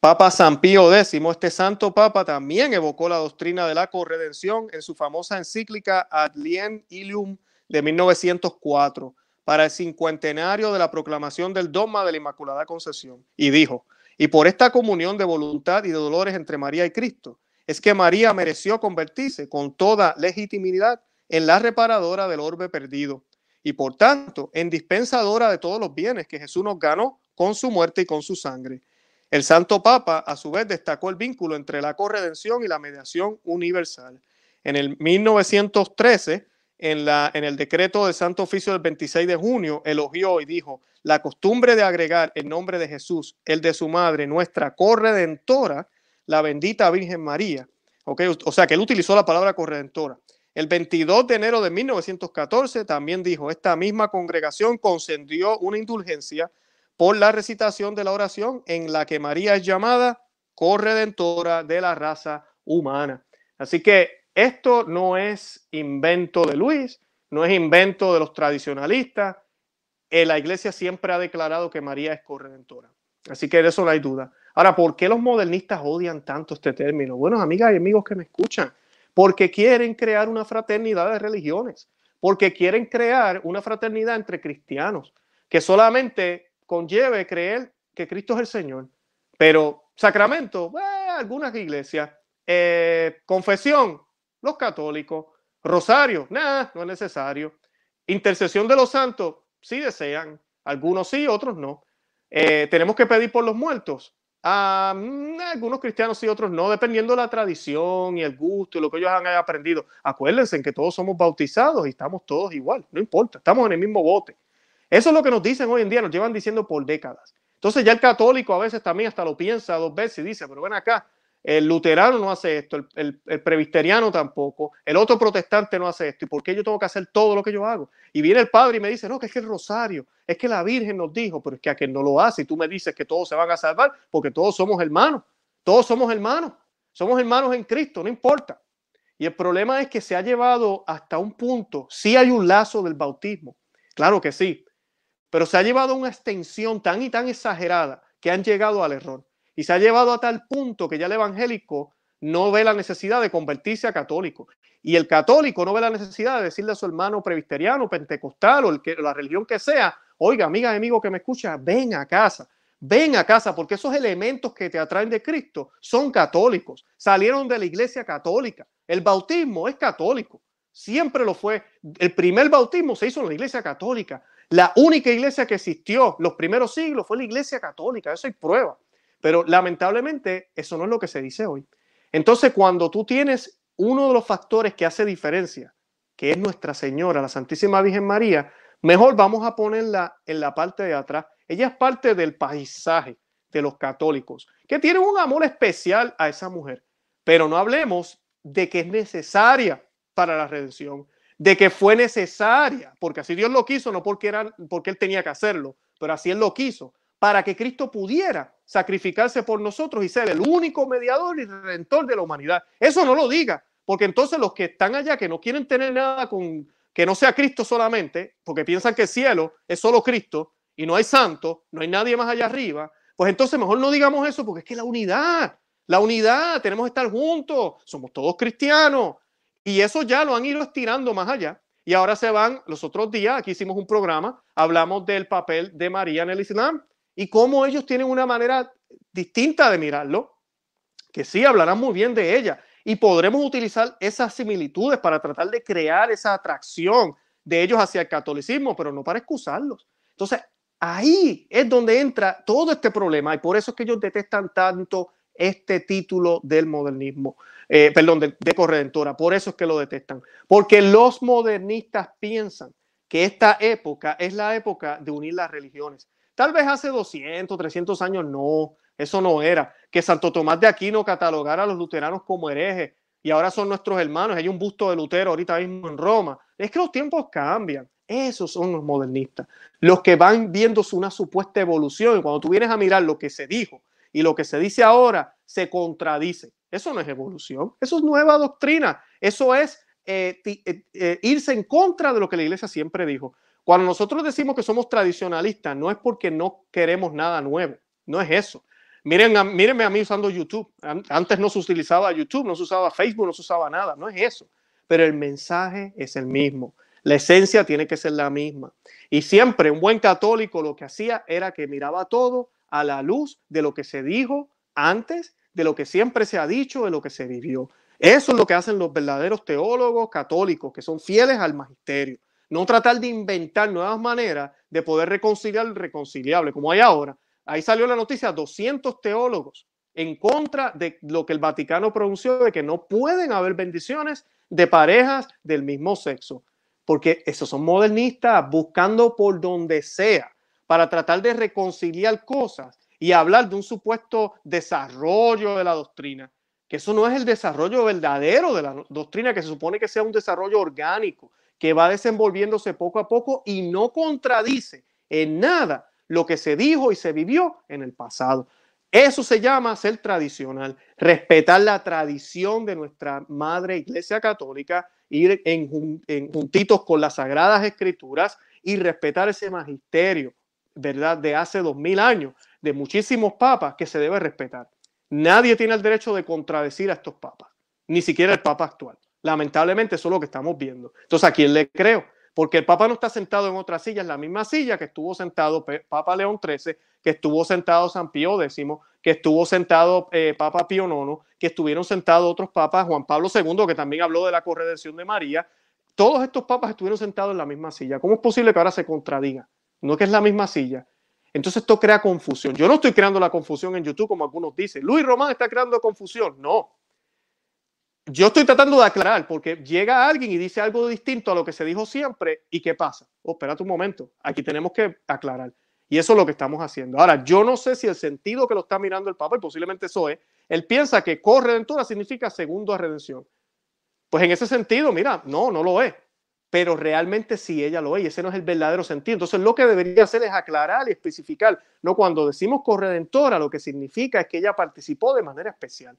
Papa San Pío X, este santo papa también evocó la doctrina de la corredención en su famosa encíclica Ad Lien Ilium de 1904 para el cincuentenario de la proclamación del dogma de la Inmaculada Concepción y dijo, y por esta comunión de voluntad y de dolores entre María y Cristo, es que María mereció convertirse con toda legitimidad en la reparadora del orbe perdido y por tanto en dispensadora de todos los bienes que Jesús nos ganó con su muerte y con su sangre. El Santo Papa, a su vez, destacó el vínculo entre la corredención y la mediación universal. En el 1913, en, en el decreto del Santo Oficio del 26 de junio, elogió y dijo, la costumbre de agregar el nombre de Jesús, el de su madre, nuestra corredentora, la bendita Virgen María. Okay, o sea que él utilizó la palabra corredentora. El 22 de enero de 1914 también dijo, esta misma congregación concedió una indulgencia por la recitación de la oración en la que María es llamada corredentora de la raza humana. Así que esto no es invento de Luis, no es invento de los tradicionalistas. Eh, la iglesia siempre ha declarado que María es corredentora. Así que de eso no hay duda. Ahora, ¿por qué los modernistas odian tanto este término? Bueno, amigas y amigos que me escuchan, porque quieren crear una fraternidad de religiones, porque quieren crear una fraternidad entre cristianos, que solamente conlleve creer que Cristo es el Señor. Pero sacramento, eh, algunas iglesias, eh, confesión, los católicos. Rosario, nada, no es necesario. Intercesión de los santos, sí desean. Algunos sí, otros no. Eh, tenemos que pedir por los muertos. Ah, mm, algunos cristianos sí, otros no, dependiendo de la tradición y el gusto y lo que ellos han aprendido. Acuérdense en que todos somos bautizados y estamos todos igual, no importa, estamos en el mismo bote. Eso es lo que nos dicen hoy en día, nos llevan diciendo por décadas. Entonces ya el católico a veces también hasta lo piensa dos veces y dice, pero ven acá, el luterano no hace esto, el, el, presbiteriano tampoco, el otro protestante no hace esto. ¿Y por qué yo tengo que hacer todo lo que yo hago? Y viene el padre y me dice, no, que es que el rosario, es que la Virgen nos dijo, pero es que a quien no lo hace y tú me dices que todos se van a salvar porque todos somos hermanos, todos somos hermanos, somos hermanos en Cristo, no importa. Y el problema es que se ha llevado hasta un punto, sí hay un lazo del bautismo, claro que sí, pero se ha llevado una extensión tan y tan exagerada que han llegado al error. Y se ha llevado a tal punto que ya el evangélico no ve la necesidad de convertirse a católico. Y el católico no ve la necesidad de decirle a su hermano presbiteriano, pentecostal o la religión que sea, oiga, amiga, amigo que me escucha, ven a casa, ven a casa, porque esos elementos que te atraen de Cristo son católicos, salieron de la iglesia católica. El bautismo es católico, siempre lo fue. El primer bautismo se hizo en la iglesia católica. La única iglesia que existió los primeros siglos fue la iglesia católica, eso hay prueba. Pero lamentablemente eso no es lo que se dice hoy. Entonces, cuando tú tienes uno de los factores que hace diferencia, que es Nuestra Señora, la Santísima Virgen María, mejor vamos a ponerla en la parte de atrás. Ella es parte del paisaje de los católicos, que tienen un amor especial a esa mujer. Pero no hablemos de que es necesaria para la redención, de que fue necesaria, porque así Dios lo quiso, no porque, era, porque Él tenía que hacerlo, pero así Él lo quiso, para que Cristo pudiera sacrificarse por nosotros y ser el único mediador y redentor de la humanidad. Eso no lo diga, porque entonces los que están allá, que no quieren tener nada con que no sea Cristo solamente, porque piensan que el cielo es solo Cristo y no hay santo, no hay nadie más allá arriba, pues entonces mejor no digamos eso, porque es que la unidad, la unidad, tenemos que estar juntos, somos todos cristianos. Y eso ya lo han ido estirando más allá. y ahora se van, los otros días, aquí hicimos un programa, hablamos del papel de María en el Islam y cómo ellos tienen una manera distinta de mirarlo, que sí hablarán muy bien de ella y podremos utilizar esas similitudes para tratar de crear esa atracción de ellos hacia el catolicismo, pero no para excusarlos. Entonces, ahí es donde entra todo este problema y por eso es que ellos detestan tanto este título del modernismo, eh, perdón, de, de corredentora. Por eso es que lo detestan. Porque los modernistas piensan que esta época es la época de unir las religiones. Tal vez hace 200, 300 años no, eso no era. Que Santo Tomás de Aquino catalogara a los luteranos como herejes y ahora son nuestros hermanos. Hay un busto de Lutero ahorita mismo en Roma. Es que los tiempos cambian. Esos son los modernistas, los que van viendo una supuesta evolución. Y cuando tú vienes a mirar lo que se dijo y lo que se dice ahora, se contradice. Eso no es evolución, eso es nueva doctrina, eso es eh, eh, eh, irse en contra de lo que la iglesia siempre dijo. Cuando nosotros decimos que somos tradicionalistas, no es porque no queremos nada nuevo, no es eso. Miren, mírenme a mí usando YouTube. Antes no se utilizaba YouTube, no se usaba Facebook, no se usaba nada, no es eso. Pero el mensaje es el mismo. La esencia tiene que ser la misma. Y siempre un buen católico lo que hacía era que miraba todo a la luz de lo que se dijo antes, de lo que siempre se ha dicho, de lo que se vivió. Eso es lo que hacen los verdaderos teólogos católicos, que son fieles al magisterio. No tratar de inventar nuevas maneras de poder reconciliar lo irreconciliable, como hay ahora. Ahí salió la noticia, 200 teólogos en contra de lo que el Vaticano pronunció de que no pueden haber bendiciones de parejas del mismo sexo, porque esos son modernistas buscando por donde sea para tratar de reconciliar cosas y hablar de un supuesto desarrollo de la doctrina, que eso no es el desarrollo verdadero de la doctrina, que se supone que sea un desarrollo orgánico, que va desenvolviéndose poco a poco y no contradice en nada lo que se dijo y se vivió en el pasado. Eso se llama ser tradicional, respetar la tradición de nuestra madre iglesia católica, ir en, en juntitos con las sagradas escrituras y respetar ese magisterio ¿verdad? De hace dos mil años, de muchísimos papas que se debe respetar. Nadie tiene el derecho de contradecir a estos papas, ni siquiera el papa actual. Lamentablemente eso es lo que estamos viendo. Entonces, ¿a quién le creo? Porque el papa no está sentado en otra silla, en la misma silla que estuvo sentado Papa León XIII, que estuvo sentado San Pío X, que estuvo sentado eh, Papa Pío IX, que estuvieron sentados otros papas, Juan Pablo II, que también habló de la corredención de María. Todos estos papas estuvieron sentados en la misma silla. ¿Cómo es posible que ahora se contradiga? no que es la misma silla. Entonces esto crea confusión. Yo no estoy creando la confusión en YouTube como algunos dicen. Luis Román está creando confusión. No. Yo estoy tratando de aclarar porque llega alguien y dice algo distinto a lo que se dijo siempre y ¿qué pasa? Oh, espérate un momento. Aquí tenemos que aclarar. Y eso es lo que estamos haciendo. Ahora, yo no sé si el sentido que lo está mirando el Papa, y posiblemente eso es, él piensa que corredentora significa segundo a redención. Pues en ese sentido, mira, no, no lo es pero realmente sí ella lo es y ese no es el verdadero sentido. Entonces lo que debería hacer es aclarar y especificar, no cuando decimos corredentora, lo que significa es que ella participó de manera especial.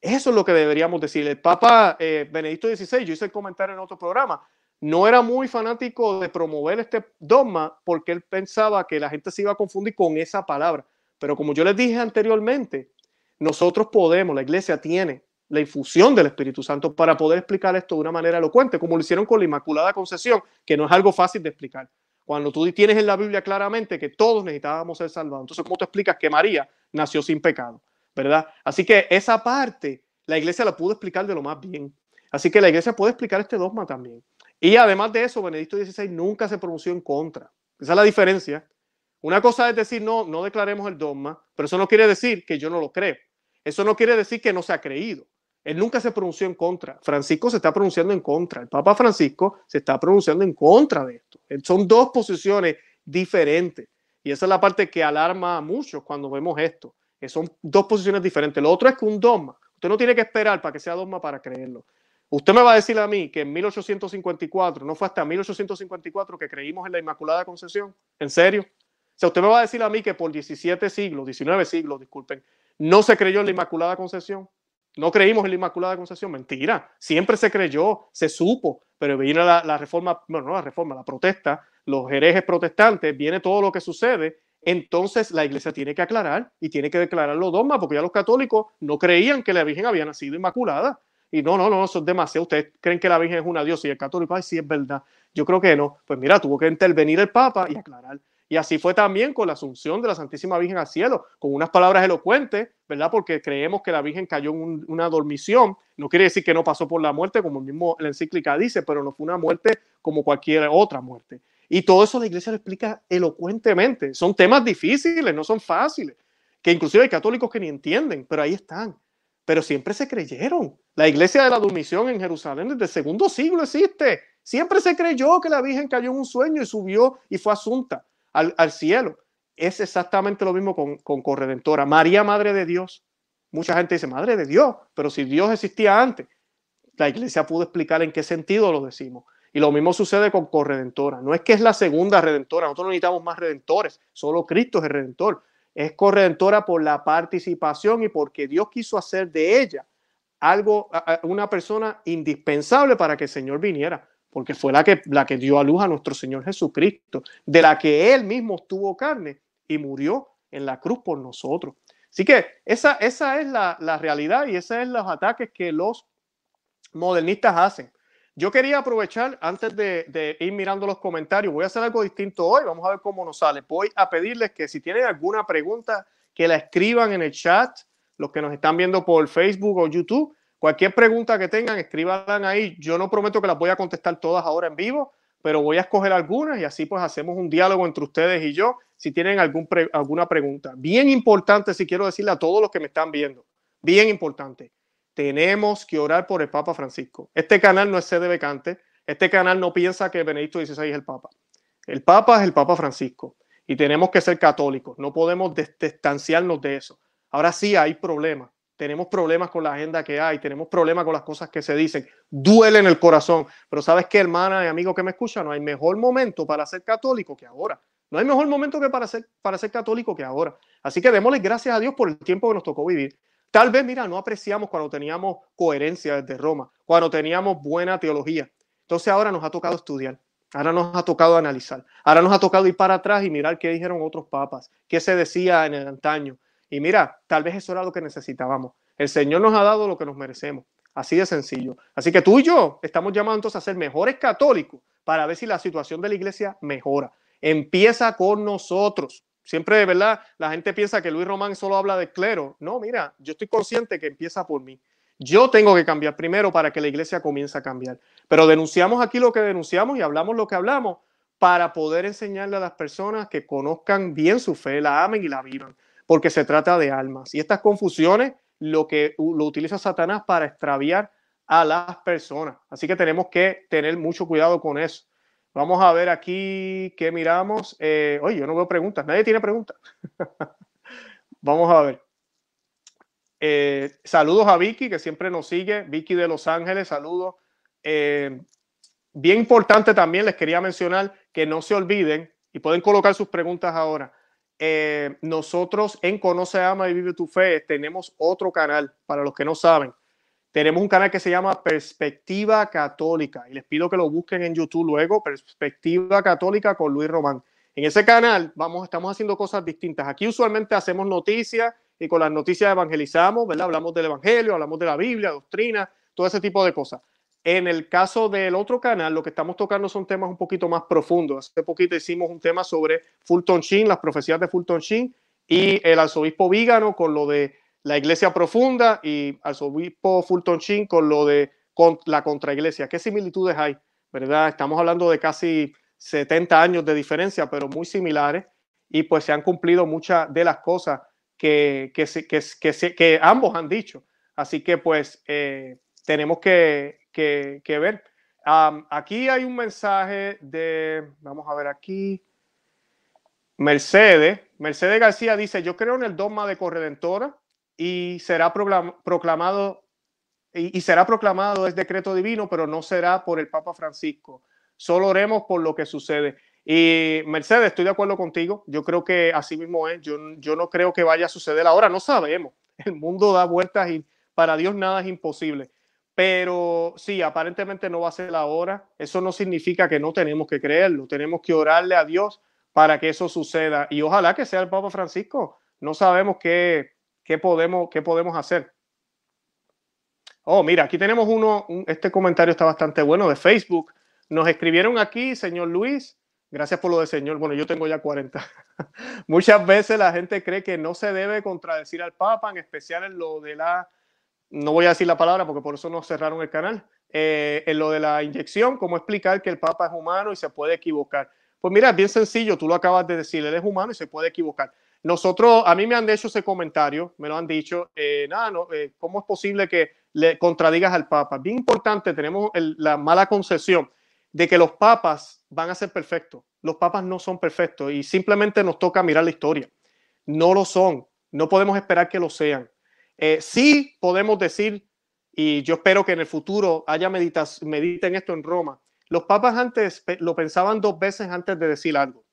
Eso es lo que deberíamos decir. El Papa eh, Benedicto XVI, yo hice el comentario en otro programa, no era muy fanático de promover este dogma porque él pensaba que la gente se iba a confundir con esa palabra. Pero como yo les dije anteriormente, nosotros podemos, la iglesia tiene la infusión del Espíritu Santo para poder explicar esto de una manera elocuente, como lo hicieron con la Inmaculada Concesión, que no es algo fácil de explicar. Cuando tú tienes en la Biblia claramente que todos necesitábamos ser salvados, entonces, ¿cómo te explicas que María nació sin pecado? ¿Verdad? Así que esa parte la iglesia la pudo explicar de lo más bien. Así que la iglesia puede explicar este dogma también. Y además de eso, Benedicto XVI nunca se pronunció en contra. Esa es la diferencia. Una cosa es decir, no, no declaremos el dogma, pero eso no quiere decir que yo no lo creo. Eso no quiere decir que no se ha creído. Él nunca se pronunció en contra. Francisco se está pronunciando en contra. El Papa Francisco se está pronunciando en contra de esto. Son dos posiciones diferentes. Y esa es la parte que alarma a muchos cuando vemos esto. Que son dos posiciones diferentes. Lo otro es que un dogma. Usted no tiene que esperar para que sea dogma para creerlo. Usted me va a decir a mí que en 1854, no fue hasta 1854 que creímos en la Inmaculada Concepción. ¿En serio? O sea, usted me va a decir a mí que por 17 siglos, 19 siglos, disculpen, no se creyó en la Inmaculada Concepción. No creímos en la Inmaculada Concepción, mentira. Siempre se creyó, se supo, pero viene la, reforma, bueno, no la reforma, la protesta, los herejes protestantes, viene todo lo que sucede. Entonces la iglesia tiene que aclarar y tiene que declarar los dogmas, porque ya los católicos no creían que la Virgen había nacido inmaculada. y no, no, no, eso es demasiado. Ustedes creen que la Virgen es una diosa y el católico, ay, sí, es verdad. Yo creo que no. Pues mira, tuvo que intervenir el Papa y aclarar. Y así fue también con la asunción de la Santísima Virgen al cielo, con unas palabras elocuentes, ¿verdad? Porque creemos que la Virgen cayó en una dormición. No quiere decir que no pasó por la muerte, como mismo la encíclica dice, pero no fue una muerte como cualquier otra muerte. Y todo eso la iglesia lo explica elocuentemente. Son temas difíciles, no son fáciles, que inclusive hay católicos que ni entienden, pero ahí están. Pero siempre se creyeron. La iglesia de la dormición en Jerusalén desde el segundo siglo existe. Siempre se creyó que la Virgen cayó en un sueño y subió y fue asunta al, cielo. Es exactamente lo mismo con, con Corredentora. María, Madre de Dios. Mucha gente dice, Madre de Dios, pero si Dios existía antes, la iglesia pudo explicar en qué sentido lo decimos. Y lo mismo sucede con Corredentora. No es que es la segunda redentora, nosotros no necesitamos más redentores, solo Cristo es el redentor. Es corredentora por la participación y porque Dios quiso hacer de ella algo, una persona indispensable para que el Señor viniera porque fue la que, la que dio a luz a nuestro Señor Jesucristo, de la que Él mismo tuvo carne y murió en la cruz por nosotros. Así que esa, esa es la, la realidad y esos son los ataques que los modernistas hacen. Yo quería aprovechar, antes de, de, ir mirando los comentarios, voy a hacer algo distinto hoy, vamos a ver cómo nos sale. Voy a pedirles que si tienen alguna pregunta, que la escriban en el chat, los que nos están viendo por Facebook o YouTube, Cualquier pregunta que tengan, escríbanla ahí. Yo no prometo que las voy a contestar todas ahora en vivo, pero voy a escoger algunas y así pues hacemos un diálogo entre ustedes y yo si tienen alguna pregunta. Bien importante, si quiero decirle a todos los que me están viendo, bien importante, tenemos que orar por el Papa Francisco. Este canal no es sede vacante, este canal no piensa que Benedicto XVI es el Papa. El Papa es el Papa Francisco y tenemos que ser católicos, no podemos distanciarnos de eso. Ahora sí hay problemas, tenemos problemas con la agenda que hay, tenemos problemas con las cosas que se dicen, duele en el corazón, pero sabes que hermana y amigo que me escucha, no hay mejor momento para ser católico que ahora. No hay mejor momento que para ser, para ser católico que ahora. Así que démosle gracias a Dios por el tiempo que nos tocó vivir. Tal vez, mira, no apreciamos cuando teníamos coherencia desde Roma, cuando teníamos buena teología. Entonces ahora nos ha tocado estudiar, ahora nos ha tocado analizar, ahora nos ha tocado ir para atrás y mirar qué dijeron otros papas, qué se decía en el antaño, y mira, tal vez eso era lo que necesitábamos. El Señor nos ha dado lo que nos merecemos. Así de sencillo. Así que tú y yo estamos llamados entonces a ser mejores católicos para ver si la situación de la iglesia mejora. Empieza con nosotros. Siempre, de verdad, la gente piensa que Luis Román solo habla de clero. No, mira, yo estoy consciente que empieza por mí. Yo tengo que cambiar primero para que la iglesia comience a cambiar. Pero denunciamos aquí lo que denunciamos y hablamos lo que hablamos para poder enseñarle a las personas que conozcan bien su fe, la amen y la vivan porque se trata de almas. Y estas confusiones lo que lo utiliza Satanás para extraviar a las personas. Así que tenemos que tener mucho cuidado con eso. Vamos a ver aquí qué miramos. Eh, oye, yo no veo preguntas. Nadie tiene preguntas. Vamos a ver. Eh, saludos a Vicky, que siempre nos sigue. Vicky de Los Ángeles, saludos. Eh, bien importante también, les quería mencionar que no se olviden y pueden colocar sus preguntas ahora. Eh, nosotros en Conoce, Ama y Vive tu Fe tenemos otro canal, para los que no saben. Tenemos un canal que se llama Perspectiva Católica y les pido que lo busquen en YouTube luego, Perspectiva Católica con Luis Román. En ese canal vamos, estamos haciendo cosas distintas. Aquí usualmente hacemos noticias y con las noticias evangelizamos, ¿verdad? Hablamos del Evangelio, hablamos de la Biblia, doctrina, todo ese tipo de cosas. En el caso del otro canal, lo que estamos tocando son temas un poquito más profundos. Hace poquito hicimos un tema sobre Fulton Sheen, las profecías de Fulton Sheen, y el arzobispo Vígano con lo de la iglesia profunda y arzobispo Fulton Sheen con lo de la contraiglesia. ¿Qué similitudes hay? ¿Verdad? Estamos hablando de casi 70 años de diferencia, pero muy similares, y pues se han cumplido muchas de las cosas que, que ambos han dicho. Así que pues eh, tenemos que, que, ver. aquí hay un mensaje de, vamos a ver aquí, Mercedes. Mercedes García dice, yo creo en el dogma de corredentora y será proclamado y, será proclamado es decreto divino, pero no será por el Papa Francisco. Solo oremos por lo que sucede. Y Mercedes, estoy de acuerdo contigo. Yo creo que así mismo es. Yo, yo no creo que vaya a suceder ahora. No sabemos. El mundo da vueltas y para Dios nada es imposible. Pero sí, aparentemente no va a ser la hora. Eso no significa que no tenemos que creerlo. Tenemos que orarle a Dios para que eso suceda. Y ojalá que sea el Papa Francisco. No sabemos qué, qué, podemos, qué podemos hacer. Oh, mira, aquí tenemos uno, este comentario está bastante bueno de Facebook. Nos escribieron aquí, señor Luis, gracias por lo de señor. Bueno, yo tengo ya 40. Muchas veces la gente cree que no se debe contradecir al Papa, en especial en lo de la, no voy a decir la palabra porque por eso nos cerraron el canal, eh, en lo de la inyección, cómo explicar que el Papa es humano y se puede equivocar. Pues mira, es bien sencillo, tú lo acabas de decir, él es humano y se puede equivocar. Nosotros, a mí me han hecho ese comentario, me lo han dicho, eh, nada, no, eh, ¿cómo es posible que le contradigas al Papa? Bien importante, tenemos la mala concepción de que los papas van a ser perfectos. Los papas no son perfectos y simplemente nos toca mirar la historia. No lo son, no podemos esperar que lo sean. Eh, sí podemos decir, y yo espero que en el futuro haya meditas, mediten esto en Roma, los papas antes lo pensaban dos veces antes de decir algo.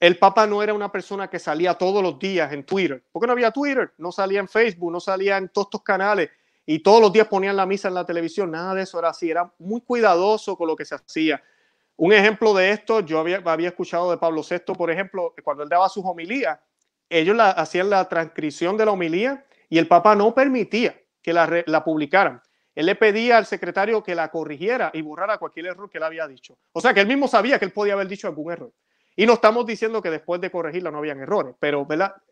El papa no era una persona que salía todos los días en Twitter, porque no había Twitter, no salía en Facebook, no salía en todos estos canales y todos los días ponían la misa en la televisión, nada de eso era así, era muy cuidadoso con lo que se hacía. Un ejemplo de esto, yo había, escuchado de Pablo VI, por ejemplo, cuando él daba sus homilías, ellos la, hacían la transcripción de la homilía y el Papa no permitía que la, la publicaran. Él le pedía al secretario que la corrigiera y borrara cualquier error que él había dicho. O sea que él mismo sabía que él podía haber dicho algún error. Y no estamos diciendo que después de corregirla no habían errores, pero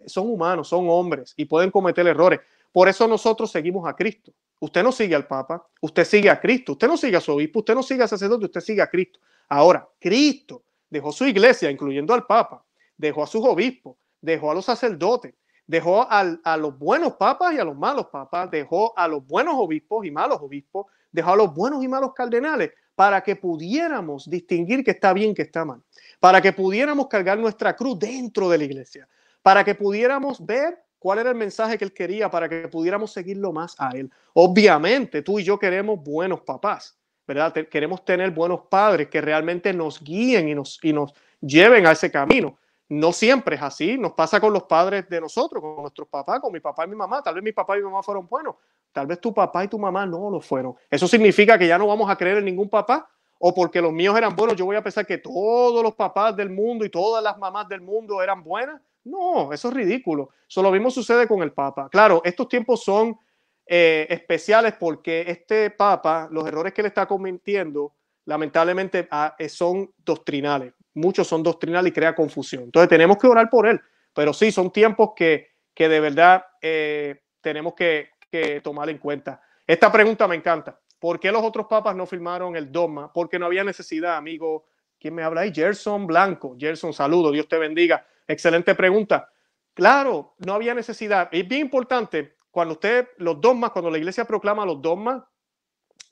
son humanos, son hombres y pueden cometer errores. Por eso nosotros seguimos a Cristo. Usted no sigue al Papa, usted sigue a Cristo. Usted no sigue a su obispo, usted no sigue al sacerdote, usted sigue a Cristo. Ahora, Cristo dejó su iglesia, incluyendo al Papa, dejó a sus obispos, dejó a los sacerdotes, dejó a los buenos papas y a los malos papas, dejó a los buenos obispos y malos obispos, dejó a los buenos y malos cardenales para que pudiéramos distinguir que está bien, que está mal, para que pudiéramos cargar nuestra cruz dentro de la iglesia, para que pudiéramos ver cuál era el mensaje que él quería para que pudiéramos seguirlo más a él. Obviamente, tú y yo queremos buenos papás, ¿verdad? queremos tener buenos padres que realmente nos guíen y nos, y nos lleven a ese camino. No siempre es así, nos pasa con los padres de nosotros, con nuestros papás, con mi papá y mi mamá. Tal vez mi papá y mi mamá fueron buenos, tal vez tu papá y tu mamá no lo fueron. ¿Eso significa que ya no vamos a creer en ningún papá? o porque los míos eran buenos, yo voy a pensar que todos los papás del mundo y todas las mamás del mundo eran buenas. No, eso es ridículo. Eso lo mismo sucede con el Papa. Claro, estos tiempos son eh, especiales porque este Papa, los errores que le está cometiendo, lamentablemente ah, eh, son doctrinales. Muchos son doctrinales y crea confusión. Entonces tenemos que orar por él. Pero sí, son tiempos que, que de verdad eh, tenemos que, que tomar en cuenta. Esta pregunta me encanta. ¿Por qué los otros papas no firmaron el dogma? Porque no había necesidad, amigo. ¿Quién me habla ahí? Gerson Blanco. Gerson, saludo. Dios te bendiga. Excelente pregunta. Claro, no había necesidad. Es bien importante cuando usted, los dogmas, cuando la iglesia proclama los dogmas,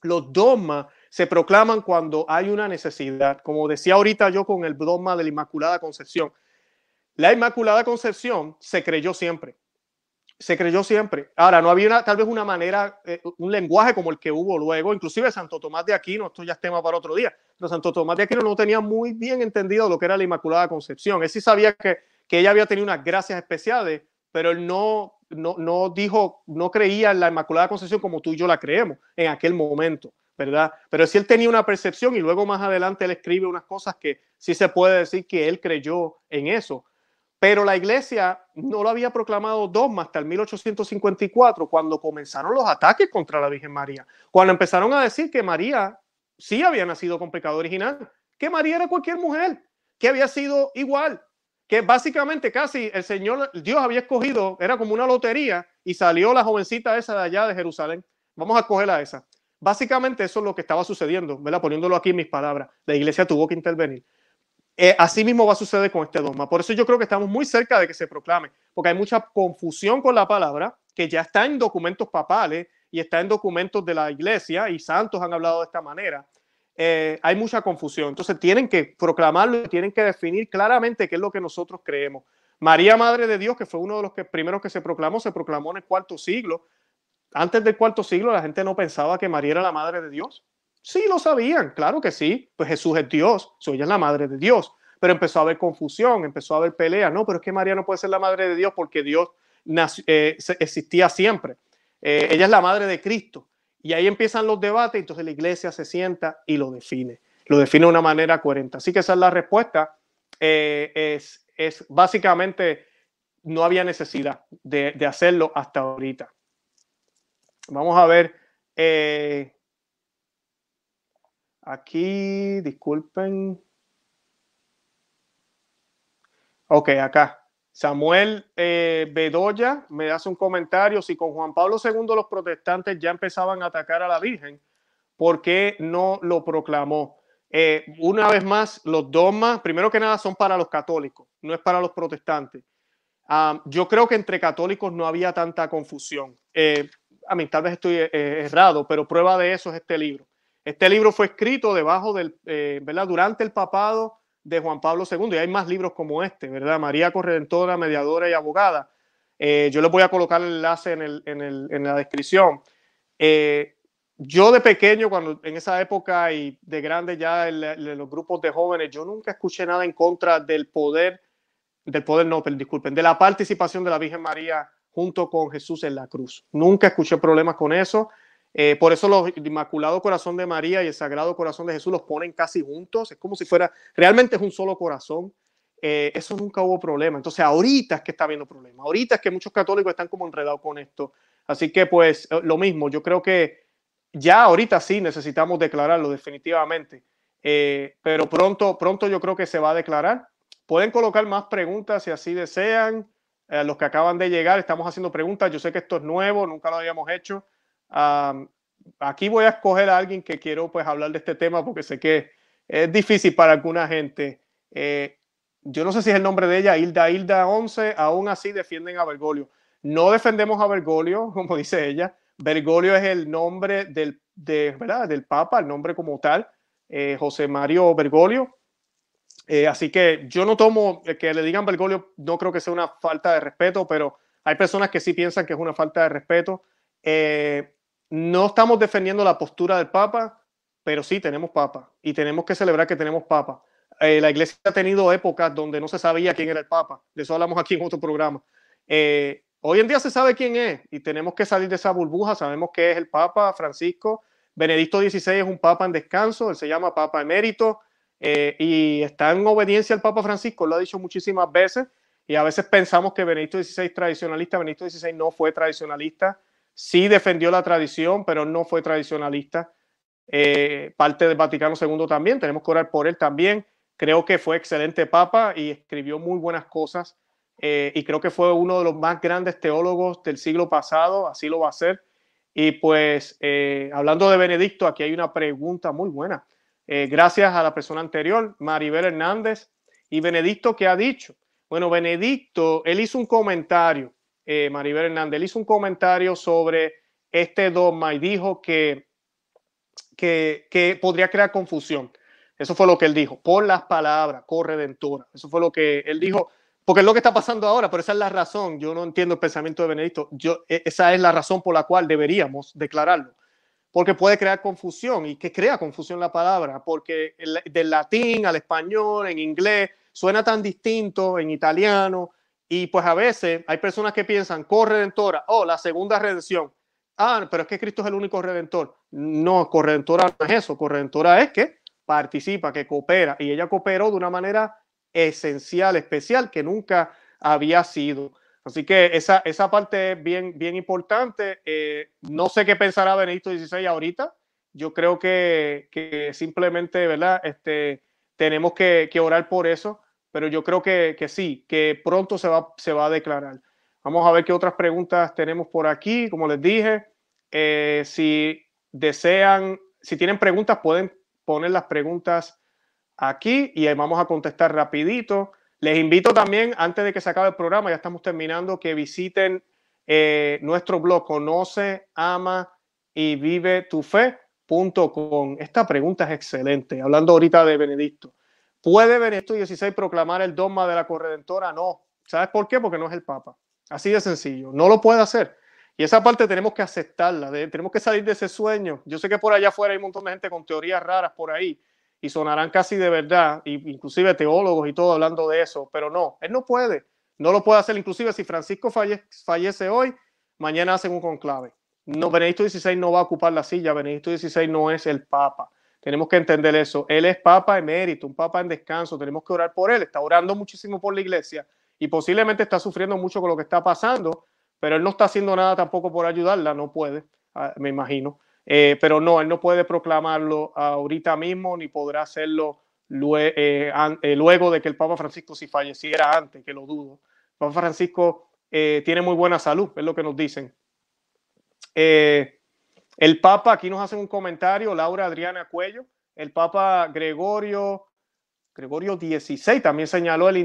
los dogmas se proclaman cuando hay una necesidad. Como decía ahorita yo con el dogma de la Inmaculada Concepción. La Inmaculada Concepción se creyó siempre. Se creyó siempre. Ahora, no había tal vez una manera, eh, un lenguaje como el que hubo luego, inclusive Santo Tomás de Aquino, esto ya es tema para otro día, Santo Tomás de Aquino no tenía muy bien entendido lo que era la Inmaculada Concepción. Él sí sabía que, que ella había tenido unas gracias especiales, pero él no, no, no dijo, no creía en la Inmaculada Concepción como tú y yo la creemos en aquel momento. ¿Verdad? Pero si él tenía una percepción y luego más adelante él escribe unas cosas que sí se puede decir que él creyó en eso. Pero la iglesia no lo había proclamado dogma hasta el 1854, cuando comenzaron los ataques contra la Virgen María. Cuando empezaron a decir que María sí había nacido con pecado original, que María era cualquier mujer, que había sido igual, que básicamente casi el Señor, Dios había escogido, era como una lotería y salió la jovencita esa de allá de Jerusalén. Vamos a coger a esa. Básicamente eso es lo que estaba sucediendo, ¿verdad? Poniéndolo aquí en mis palabras. La iglesia tuvo que intervenir. Eh, así mismo va a suceder con este dogma. Por eso yo creo que estamos muy cerca de que se proclame, porque hay mucha confusión con la palabra, que ya está en documentos papales y está en documentos de la iglesia, y santos han hablado de esta manera. Eh, hay mucha confusión. Entonces tienen que proclamarlo y tienen que definir claramente qué es lo que nosotros creemos. María, Madre de Dios, que fue uno de los primeros que se proclamó, se proclamó en el cuarto siglo. Antes del cuarto siglo la gente no pensaba que María era la Madre de Dios. Sí, lo sabían, claro que sí. Pues Jesús es Dios, soy ella es la madre de Dios. Pero empezó a haber confusión, empezó a haber pelea. No, pero es que María no puede ser la madre de Dios porque Dios eh, existía siempre. Eh, ella es la madre de Cristo. Y ahí empiezan los debates, entonces la iglesia se sienta y lo define. Lo define de una manera coherente. Así que esa es la respuesta. Eh, es, es, básicamente no había necesidad de, de hacerlo hasta ahorita. Vamos a ver Eh, aquí, disculpen. Ok, acá. Samuel eh, Bedoya me hace un comentario. Si con Juan Pablo II los protestantes ya empezaban a atacar a la Virgen, ¿por qué no lo proclamó? Eh, una vez más, los dogmas, primero que nada, son para los católicos, no es para los protestantes. Ah, yo creo que entre católicos no había tanta confusión. A mí tal vez estoy eh, errado, pero prueba de eso es este libro. Este libro fue escrito debajo del, ¿verdad? Durante el papado de Juan Pablo II y hay más libros como este, ¿verdad? María Corredentora, mediadora y abogada. yo les voy a colocar el enlace en, el, en, el, en la descripción yo de pequeño, cuando en esa época y de grande ya en, los grupos de jóvenes, yo nunca escuché nada en contra del poder, del poder no, disculpen, de la participación de la Virgen María junto con Jesús en la cruz. Nunca escuché problemas con eso. Eh, por eso los Inmaculado Corazón de María y el Sagrado Corazón de Jesús los ponen casi juntos. Es como si fuera, realmente un solo corazón. Eh, eso nunca hubo problema. Entonces ahorita es que está habiendo problema. Ahorita es que muchos católicos están como enredados con esto. Así que pues lo mismo, yo creo que ya ahorita sí necesitamos declararlo definitivamente, eh, pero pronto, pronto yo creo que se va a declarar. Pueden colocar más preguntas si así desean. Eh, los que acaban de llegar, estamos haciendo preguntas. Yo sé que esto es nuevo, nunca lo habíamos hecho. aquí voy a escoger a alguien que quiero pues hablar de este tema porque sé que es difícil para alguna gente. Eh, yo no sé si es el nombre de ella, Hilda Hilda 11, aún así defienden a Bergoglio. No defendemos a Bergoglio, como dice ella, Bergoglio es el nombre del, del Papa, el nombre como tal, eh, José Mario Bergoglio. Eh, así que yo no tomo que le digan Bergoglio, no creo que sea una falta de respeto, pero hay personas que sí piensan que es una falta de respeto. Eh, no estamos defendiendo la postura del Papa, pero sí tenemos Papa y tenemos que celebrar que tenemos Papa. la iglesia ha tenido épocas donde no se sabía quién era el Papa, de eso hablamos aquí en otro programa. Hoy en día se sabe quién es y tenemos que salir de esa burbuja. Sabemos que es el Papa Francisco. Benedicto XVI es un Papa en descanso, él se llama Papa emérito eh, y está en obediencia al Papa Francisco, lo ha dicho muchísimas veces y a veces pensamos que Benedicto XVI tradicionalista, Benedicto XVI no fue tradicionalista, sí defendió la tradición, pero no fue tradicionalista. Eh, parte del Vaticano II también, tenemos que orar por él también. Creo que fue excelente Papa y escribió muy buenas cosas eh, y creo que fue uno de los más grandes teólogos del siglo pasado, así lo va a ser. Y pues, eh, hablando de Benedicto, aquí hay una pregunta muy buena. Eh, gracias a la persona anterior, Maribel Hernández. ¿Y Benedicto qué ha dicho? Bueno, Benedicto, él hizo un comentario, Maribel Hernández, él hizo un comentario sobre este dogma y dijo que, que, que podría crear confusión. Eso fue lo que él dijo, por las palabras, corredentora. Eso fue lo que él dijo porque es lo que está pasando ahora, pero esa es la razón. Yo no entiendo el pensamiento de Benedicto. Yo, e, esa es la razón por la cual deberíamos declararlo. Porque puede crear confusión y que crea confusión la palabra, porque del latín al español, en inglés, suena tan distinto, en italiano, y pues a veces hay personas que piensan, corredentora, oh, la segunda redención. Ah, pero es que Cristo es el único redentor. No, corredentora no es eso. Corredentora es que participa, que coopera, y ella cooperó de una manera esencial, especial, que nunca había sido. Así que esa, esa parte es bien, bien importante. Eh, no sé qué pensará Benedicto XVI ahorita. Yo creo que, que simplemente, ¿verdad? Este, tenemos que, que, orar por eso, pero yo creo que, que, sí, que pronto se va, se va a declarar. Vamos a ver qué otras preguntas tenemos por aquí. Como les dije, eh, si desean, si tienen preguntas, pueden poner las preguntas aquí y vamos a contestar rapidito. Les invito también, antes de que se acabe el programa, ya estamos terminando, que visiten eh, nuestro blog conoce, ama y vive tu fe.com. Esta pregunta es excelente, hablando ahorita de Benedicto. ¿Puede Benedicto XVI proclamar el dogma de la corredentora? No. ¿Sabes por qué? Porque no es el Papa. Así de sencillo. No lo puede hacer. Y esa parte tenemos que aceptarla, tenemos que salir de ese sueño. Yo sé que por allá afuera hay un montón de gente con teorías raras por ahí, y sonarán casi de verdad, inclusive teólogos y todo hablando de eso, pero no, él no puede, no lo puede hacer, inclusive si Francisco fallece hoy, mañana hacen un conclave. No, Benedicto XVI no va a ocupar la silla, Benedicto XVI no es el Papa. Tenemos que entender eso. Él es Papa emérito, un Papa en descanso. Tenemos que orar por él. Está orando muchísimo por la iglesia y posiblemente está sufriendo mucho con lo que está pasando, pero él no está haciendo nada tampoco por ayudarla, no puede, ah, me imagino. Eh, pero no, él no puede proclamarlo ahorita mismo ni podrá hacerlo eh, eh, luego de que el Papa Francisco si falleciera antes, que lo dudo. El Papa Francisco tiene muy buena salud, es lo que nos dicen. el Papa, aquí nos hacen un comentario, Laura Adriana Cuello, el Papa Gregorio Gregorio XVI también señaló el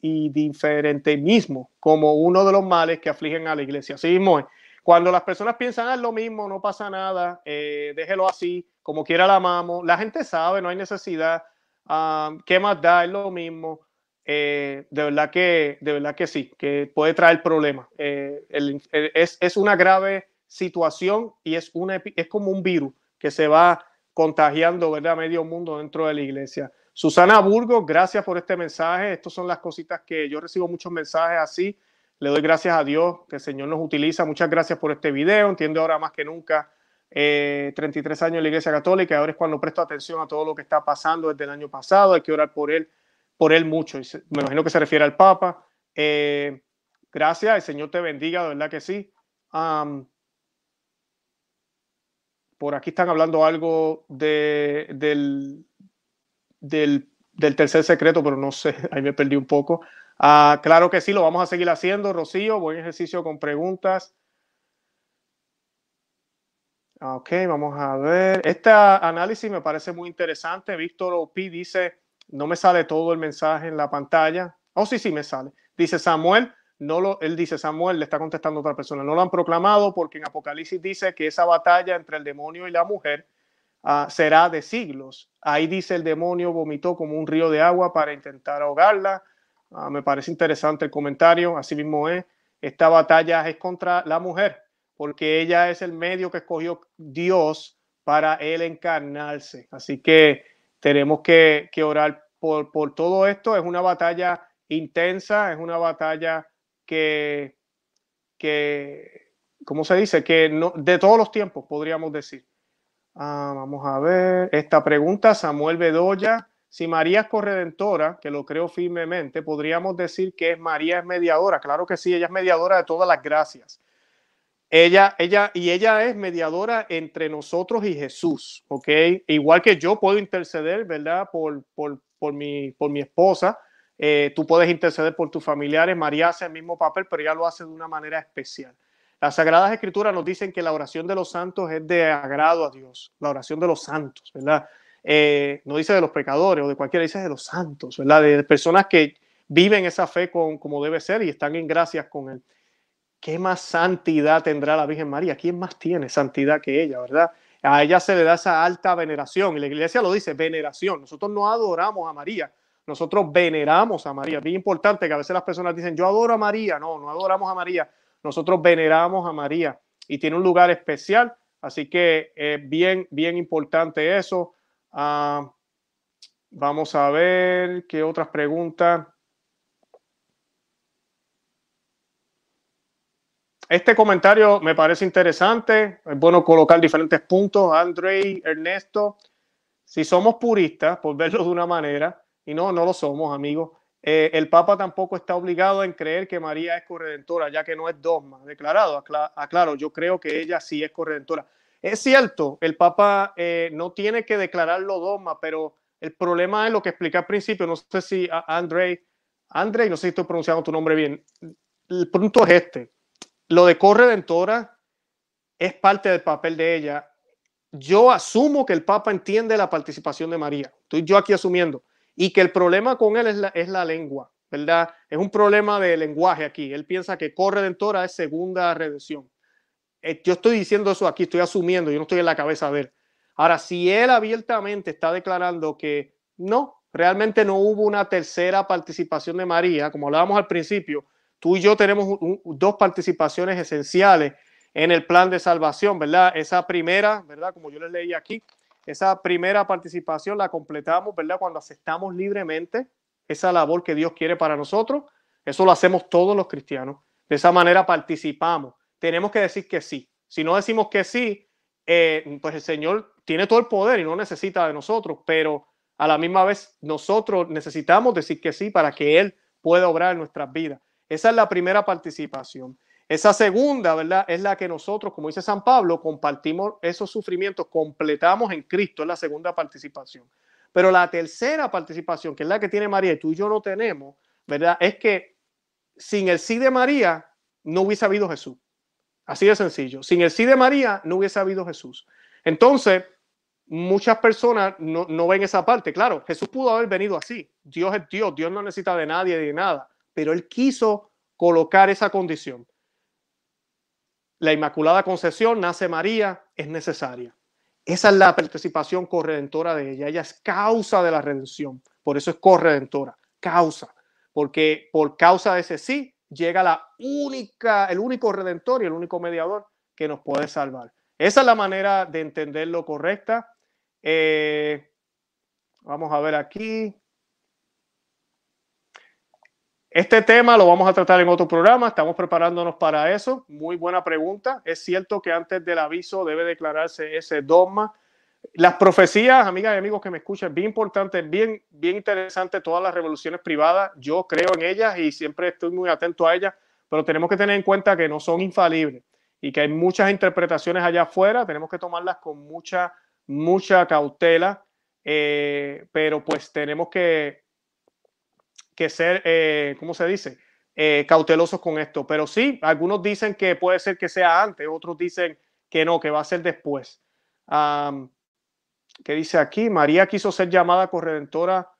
indiferentemismo como uno de los males que afligen a la iglesia. Así mismo Cuando las personas piensan, ah, es lo mismo, no pasa nada, eh, déjelo así, como quiera la amamos, la gente sabe, no hay necesidad, ah, ¿qué más da? Es lo mismo. Eh, de verdad que de verdad que sí, que puede traer problemas. Eh, es, es, una grave situación y es, una, es como un virus que se va contagiando, ¿verdad? Medio mundo dentro de la iglesia. Susana Burgos, gracias por este mensaje. Estas son las cositas que yo recibo muchos mensajes así. Le doy gracias a Dios que el Señor nos utiliza. Muchas gracias por este video. Entiendo ahora más que nunca 33 eh, años en la Iglesia Católica. Ahora es cuando presto atención a todo lo que está pasando desde el año pasado. Hay que orar por él, por él mucho. Me imagino que se refiere al Papa. Eh, gracias, el Señor te bendiga, de verdad que sí. Por aquí están hablando algo de, del, del, tercer secreto, pero no sé, ahí me perdí un poco. Ah, claro que sí, lo vamos a seguir haciendo, Rocío. Buen ejercicio con preguntas. Ok, vamos a ver. Este análisis me parece muy interesante. Víctor Opi dice, no me sale todo el mensaje en la pantalla. Oh, sí, sí, me sale. Dice Samuel, no lo, él dice, Samuel le está contestando otra persona, no lo han proclamado porque en Apocalipsis dice que esa batalla entre el demonio y la mujer ah, será de siglos. Ahí dice el demonio vomitó como un río de agua para intentar ahogarla. Ah, me parece interesante el comentario, así mismo es. Esta batalla es contra la mujer porque ella es el medio que escogió Dios para él encarnarse. Así que tenemos que, que orar por, todo esto. Es una batalla intensa, es una batalla que, que ¿cómo se dice? Que no, de todos los tiempos, podríamos decir. Ah, vamos a ver esta pregunta, Samuel Bedoya. Si María es corredentora, que lo creo firmemente, podríamos decir que es María es mediadora. Claro que sí, ella es mediadora de todas las gracias. Ella, ella, y ella es mediadora entre nosotros y Jesús, ¿ok? Igual que yo puedo interceder, ¿verdad? Por, por, por, mi, por mi esposa, eh, tú puedes interceder por tus familiares. María hace el mismo papel, pero ella lo hace de una manera especial. Las Sagradas Escrituras nos dicen que la oración de los santos es de agrado a Dios, la oración de los santos, ¿verdad? Eh, no dice de los pecadores o de cualquiera, dice de los santos, ¿verdad? De personas que viven esa fe con, como debe ser y están en gracias con Él. ¿Qué más santidad tendrá la Virgen María? ¿Quién más tiene santidad que ella, verdad? A ella se le da esa alta veneración y la iglesia lo dice, veneración. Nosotros no adoramos a María, nosotros veneramos a María. Es bien importante que a veces las personas dicen, yo adoro a María. No, no adoramos a María. Nosotros veneramos a María y tiene un lugar especial. Así que es bien, bien importante eso. Ah, vamos a ver qué otras preguntas. Este comentario me parece interesante. Es bueno colocar diferentes puntos. Andrei, Ernesto, si somos puristas, por verlo de una manera, y no, no lo somos, amigos. Eh, el Papa tampoco está obligado en creer que María es corredentora, ya que no es dogma declarado. Aclaro, yo creo que ella sí es corredentora. Es cierto, el Papa eh, no tiene que declararlo dogma, pero el problema es lo que expliqué al principio. No sé si André, André, no sé si estoy pronunciando tu nombre bien. El punto es este: lo de corredentora es parte del papel de ella. Yo asumo que el Papa entiende la participación de María. Estoy yo aquí asumiendo y que el problema con él es la, es la lengua, ¿verdad? Es un problema de lenguaje aquí. Él piensa que corredentora es segunda redención. Eh, yo estoy diciendo eso aquí, estoy asumiendo, yo no estoy en la cabeza de él. Ahora, si él abiertamente está declarando que no, realmente no hubo una tercera participación de María, como hablábamos al principio, tú y yo tenemos dos participaciones esenciales en el plan de salvación, ¿verdad? Esa primera, ¿verdad? Como yo les leí aquí, esa primera participación la completamos, ¿verdad? Cuando aceptamos libremente esa labor que Dios quiere para nosotros. Eso lo hacemos todos los cristianos. De esa manera participamos. Tenemos que decir que sí. Si no decimos que sí, eh, pues el Señor tiene todo el poder y no necesita de nosotros, pero a la misma vez nosotros necesitamos decir que sí para que Él pueda obrar en nuestras vidas. Esa es la primera participación. Esa segunda, ¿verdad? Es la que nosotros, como dice San Pablo, compartimos esos sufrimientos, completamos en Cristo, es la segunda participación. Pero la tercera participación, que es la que tiene María y tú y yo no tenemos, ¿verdad? Es que sin el sí de María no hubiese habido Jesús. Así de sencillo. Sin el sí de María no hubiese habido Jesús. Entonces, muchas personas no, no, ven esa parte. Claro, Jesús pudo haber venido así. Dios es Dios, Dios no necesita de nadie, de nada. Pero Él quiso colocar esa condición. La Inmaculada Concepción, nace María, es necesaria. Esa es la participación corredentora de ella. Ella es causa de la redención. Por eso es corredentora. Causa. Porque por causa de ese sí, llega la única, el único redentor y el único mediador que nos puede salvar. Esa es la manera de entenderlo correcta. Eh, vamos a ver aquí. Este tema lo vamos a tratar en otro programa, estamos preparándonos para eso. Muy buena pregunta. Es cierto que antes del aviso debe declararse ese dogma. Las profecías, amigas y amigos que me escuchan, bien importante, bien, bien interesante todas las revoluciones privadas. Yo creo en ellas y siempre estoy muy atento a ellas, pero tenemos que tener en cuenta que no son infalibles y que hay muchas interpretaciones allá afuera. Tenemos que tomarlas con mucha, mucha cautela, eh, pero pues tenemos que que ser, eh, ¿cómo se dice? Eh, cautelosos con esto. Pero sí, algunos dicen que puede ser que sea antes, otros dicen que no, que va a ser después. ¿Qué dice aquí? María quiso ser llamada corredentora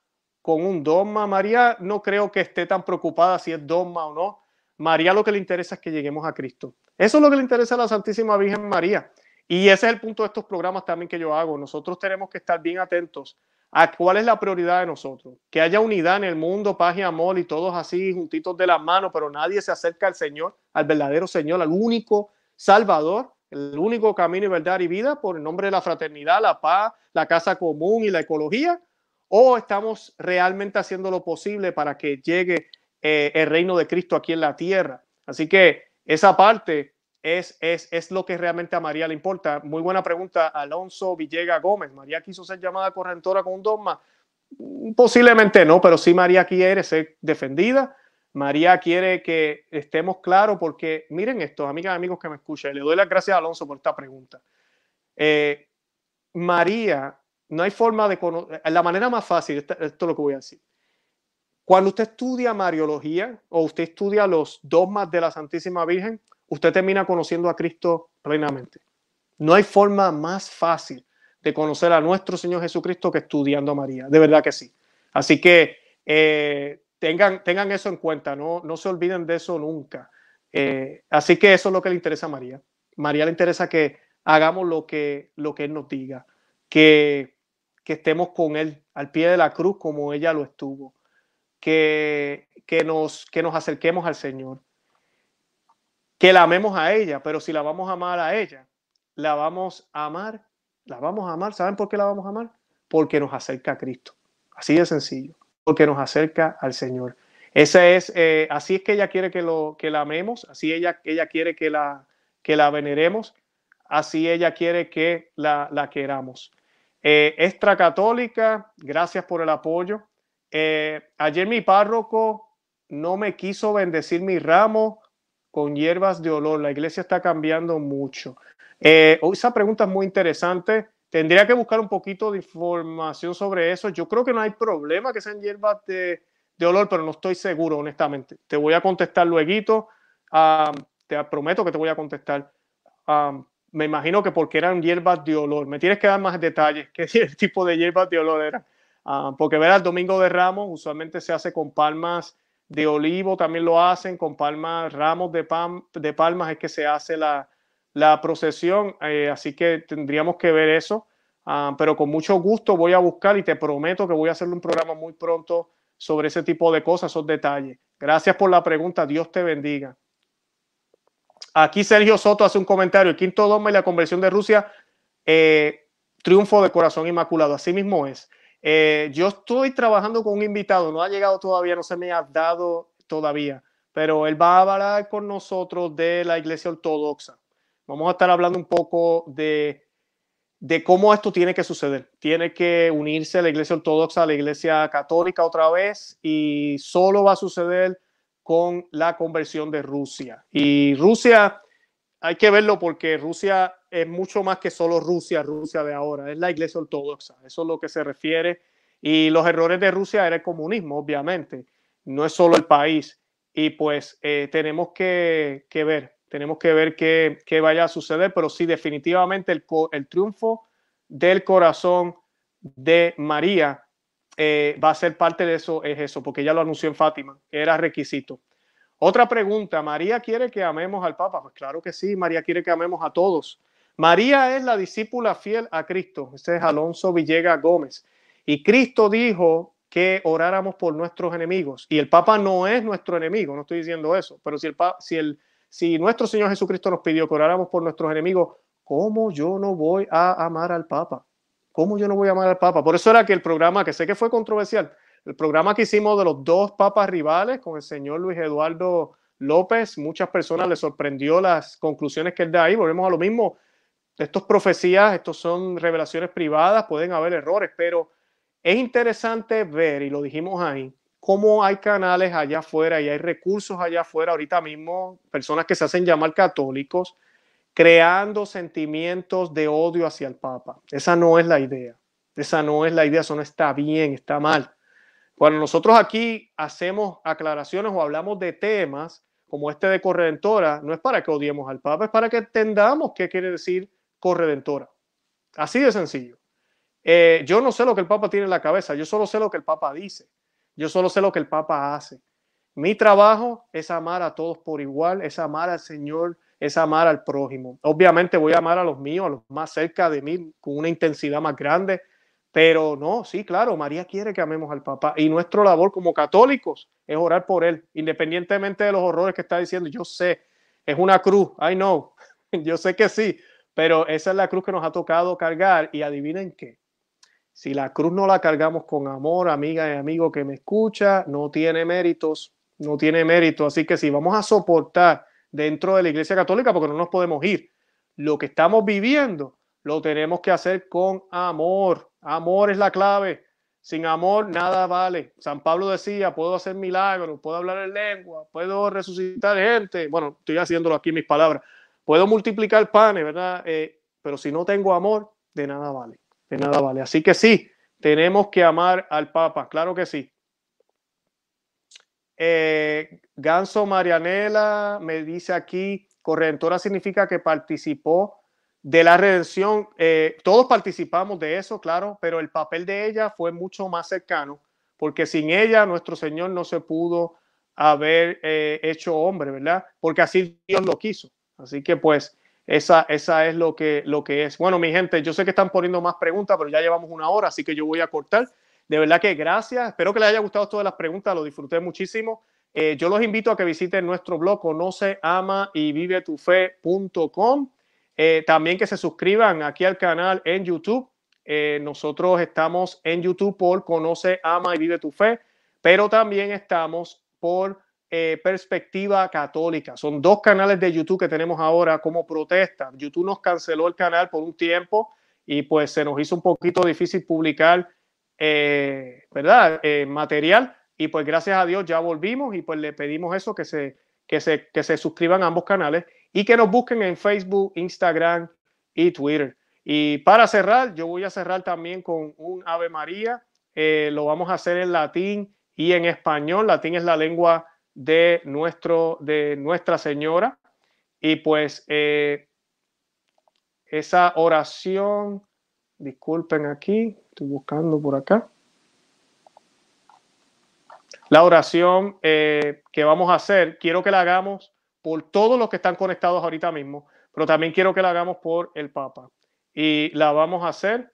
con un dogma. María no creo que esté tan preocupada si es dogma o no. María lo que le interesa es que lleguemos a Cristo. Eso es lo que le interesa a la Santísima Virgen María. Y ese es el punto de estos programas también que yo hago. Nosotros tenemos que estar bien atentos a cuál es la prioridad de nosotros. Que haya unidad en el mundo, paz y amor y todos así juntitos de las manos, pero nadie se acerca al Señor, al verdadero Señor, al único Salvador, el único camino y verdad y vida por el nombre de la fraternidad, la paz, la casa común y la ecología. O estamos realmente haciendo lo posible para que llegue eh, el reino de Cristo aquí en la tierra. Así que esa parte es, es, lo que realmente a María le importa. Muy buena pregunta, Alonso Villega Gómez. ¿María quiso ser llamada correntora con un dogma? Posiblemente no, pero sí María quiere ser defendida. María quiere que estemos claros porque miren esto, amigas y amigos que me escuchan, le doy las gracias a Alonso por esta pregunta. Eh, María, no hay forma de conocer, la manera más fácil, esto, es lo que voy a decir. Cuando usted estudia Mariología o usted estudia los dogmas de la Santísima Virgen, usted termina conociendo a Cristo plenamente. No hay forma más fácil de conocer a nuestro Señor Jesucristo que estudiando a María, de verdad que sí. Así que eh, tengan, tengan eso en cuenta, no, no se olviden de eso nunca. Eh, así que eso es lo que le interesa a María. María le interesa que hagamos lo que, lo que Él nos diga, que, que estemos con Él al pie de la cruz como ella lo estuvo, que, que, nos, que nos acerquemos al Señor que la amemos a ella, pero si la vamos a amar a ella, la vamos a amar, la vamos a amar. ¿Saben por qué la vamos a amar? Porque nos acerca a Cristo. Así de sencillo, porque nos acerca al Señor. Ese es, eh, así es que ella quiere que, lo, que la amemos, así ella, ella quiere que la, que la veneremos, así ella quiere que la, la queramos. Eh, extra católica, gracias por el apoyo. Eh, ayer mi párroco no me quiso bendecir mi ramo con hierbas de olor. La iglesia está cambiando mucho. Eh, esa pregunta es muy interesante. Tendría que buscar un poquito de información sobre eso. Yo creo que no hay problema que sean hierbas de, olor, pero no estoy seguro, honestamente. Te voy a contestar luego. te prometo que te voy a contestar. me imagino que porque eran hierbas de olor. Me tienes que dar más detalles. ¿Qué tipo de hierbas de olor eran? porque verás, el domingo de Ramos usualmente se hace con palmas de olivo también lo hacen con palmas, ramos de, de palmas es que se hace la, procesión, eh, así que tendríamos que ver eso, ah, pero con mucho gusto voy a buscar y te prometo que voy a hacer un programa muy pronto sobre ese tipo de cosas, esos detalles. Gracias por la pregunta, Dios te bendiga. Aquí Sergio Soto hace un comentario, el quinto dogma y la conversión de Rusia, eh, triunfo de corazón inmaculado, así mismo es. Eh, yo estoy trabajando con un invitado, no ha llegado todavía, no se me ha dado todavía, pero él va a hablar con nosotros de la iglesia ortodoxa. Vamos a estar hablando un poco de, de cómo esto tiene que suceder. Tiene que unirse la iglesia ortodoxa a la iglesia católica otra vez y solo va a suceder con la conversión de Rusia. Y Rusia, hay que verlo porque Rusia es mucho más que solo Rusia, Rusia de ahora, es la iglesia ortodoxa, eso es lo que se refiere. Y los errores de Rusia era el comunismo, obviamente, no es solo el país. Y pues eh, tenemos que, ver, tenemos que ver qué, vaya a suceder, pero sí, definitivamente el, el triunfo del corazón de María eh, va a ser parte de eso, es eso, porque ya lo anunció en Fátima, era requisito. Otra pregunta, ¿María quiere que amemos al Papa? Pues claro que sí, María quiere que amemos a todos. María es la discípula fiel a Cristo. Este es Alonso Villegas Gómez. Y Cristo dijo que oráramos por nuestros enemigos. Y el Papa no es nuestro enemigo, no estoy diciendo eso, pero si, el, si, el, si nuestro Señor Jesucristo nos pidió que oráramos por nuestros enemigos, ¿cómo yo no voy a amar al Papa? ¿Cómo yo no voy a amar al Papa? Por eso era que el programa, que sé que fue controversial, el programa que hicimos de los dos papas rivales con el señor Luis Eduardo López, muchas personas les sorprendió las conclusiones que él da ahí. Volvemos a lo mismo. Estos profecías, estos son revelaciones privadas, pueden haber errores, pero es interesante ver, y lo dijimos ahí, cómo hay canales allá afuera y hay recursos allá afuera ahorita mismo, personas que se hacen llamar católicos, creando sentimientos de odio hacia el Papa. Esa no es la idea. Esa no es la idea, eso no está bien, está mal. Cuando nosotros aquí hacemos aclaraciones o hablamos de temas como este de corredentora, no es para que odiemos al Papa, es para que entendamos qué quiere decir corredentora. Así de sencillo. Eh, yo no sé lo que el Papa tiene en la cabeza, yo solo sé lo que el Papa dice, yo solo sé lo que el Papa hace. Mi trabajo es amar a todos por igual, es amar al Señor es amar al prójimo. Obviamente voy a amar a los míos, a los más cerca de mí, con una intensidad más grande, pero no, sí, claro, María quiere que amemos al papá y nuestra labor como católicos es orar por él, independientemente de los horrores que está diciendo. Yo sé, es una cruz, I know, yo sé que sí, pero esa es la cruz que nos ha tocado cargar y adivinen qué. Si la cruz no la cargamos con amor, amiga y amigo que me escucha, no tiene méritos, no tiene mérito. Así que si vamos a soportar dentro de la Iglesia Católica porque no nos podemos ir. Lo que estamos viviendo lo tenemos que hacer con amor. Amor es la clave. Sin amor nada vale. San Pablo decía, puedo hacer milagros, puedo hablar en lengua, puedo resucitar gente. Bueno, estoy haciéndolo aquí en mis palabras. Puedo multiplicar panes, ¿verdad? Eh, pero si no tengo amor, de nada vale. De nada vale. Así que sí, tenemos que amar al Papa, claro que sí. Eh, Ganso Marianela me dice aquí, corredentora significa que participó de la redención. Eh, todos participamos de eso, claro, pero el papel de ella fue mucho más cercano, porque sin ella nuestro Señor no se pudo haber eh, hecho hombre, ¿verdad? Porque así Dios lo quiso. Así que pues esa, esa es lo que, lo que es. Bueno, mi gente, yo sé que están poniendo más preguntas, pero ya llevamos una hora, así que yo voy a cortar. De verdad que gracias. Espero que les haya gustado todas las preguntas. Lo disfruté muchísimo. Eh, yo los invito a que visiten nuestro blog conoce, ama y vive tu fe.com. Eh, también que se suscriban aquí al canal en YouTube. Eh, nosotros estamos en YouTube por Conoce, Ama y Vive tu Fe, pero también estamos por Perspectiva Católica. Son dos canales de YouTube que tenemos ahora como protesta. YouTube nos canceló el canal por un tiempo y pues se nos hizo un poquito difícil publicar eh, ¿verdad? Eh, material. Y pues gracias a Dios ya volvimos y pues le pedimos eso, que se, que se, que se suscriban a ambos canales y que nos busquen en Facebook, Instagram y Twitter. Y para cerrar, yo voy a cerrar también con un Ave María. Eh, lo vamos a hacer en latín y en español. Latín es la lengua de, nuestro, de Nuestra Señora. Y pues esa oración, disculpen aquí, Estoy buscando por acá. La oración eh, que vamos a hacer, quiero que la hagamos por todos los que están conectados ahorita mismo, pero también quiero que la hagamos por el Papa. Y la vamos a hacer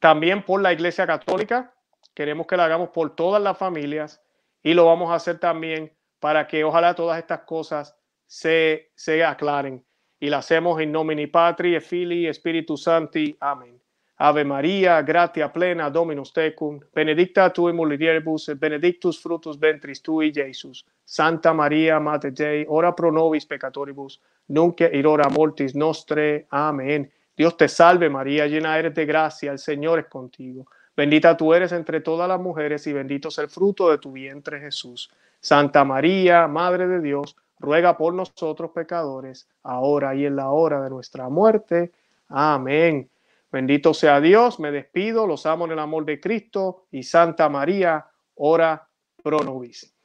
también por la Iglesia Católica. Queremos que la hagamos por todas las familias y lo vamos a hacer también para que ojalá todas estas cosas se, se aclaren. Y la hacemos en nomini Patri, Filii, Spiritus Santi. Amén. Ave María, gratia plena, Dominus tecum, benedicta tu in mulieribus, benedictus fructus ventris tui, Jesus. Santa María, Mater Dei, ora pro nobis peccatoribus, nunc et hora mortis nostre. Amén. Dios te salve María, llena eres de gracia, el Señor es contigo. Bendita tú eres entre todas las mujeres y bendito es el fruto de tu vientre Jesús. Santa María, Madre de Dios, ruega por nosotros pecadores, ahora y en la hora de nuestra muerte. Amén. Bendito sea Dios, me despido, los amo en el amor de Cristo y Santa María, ora pro nobis.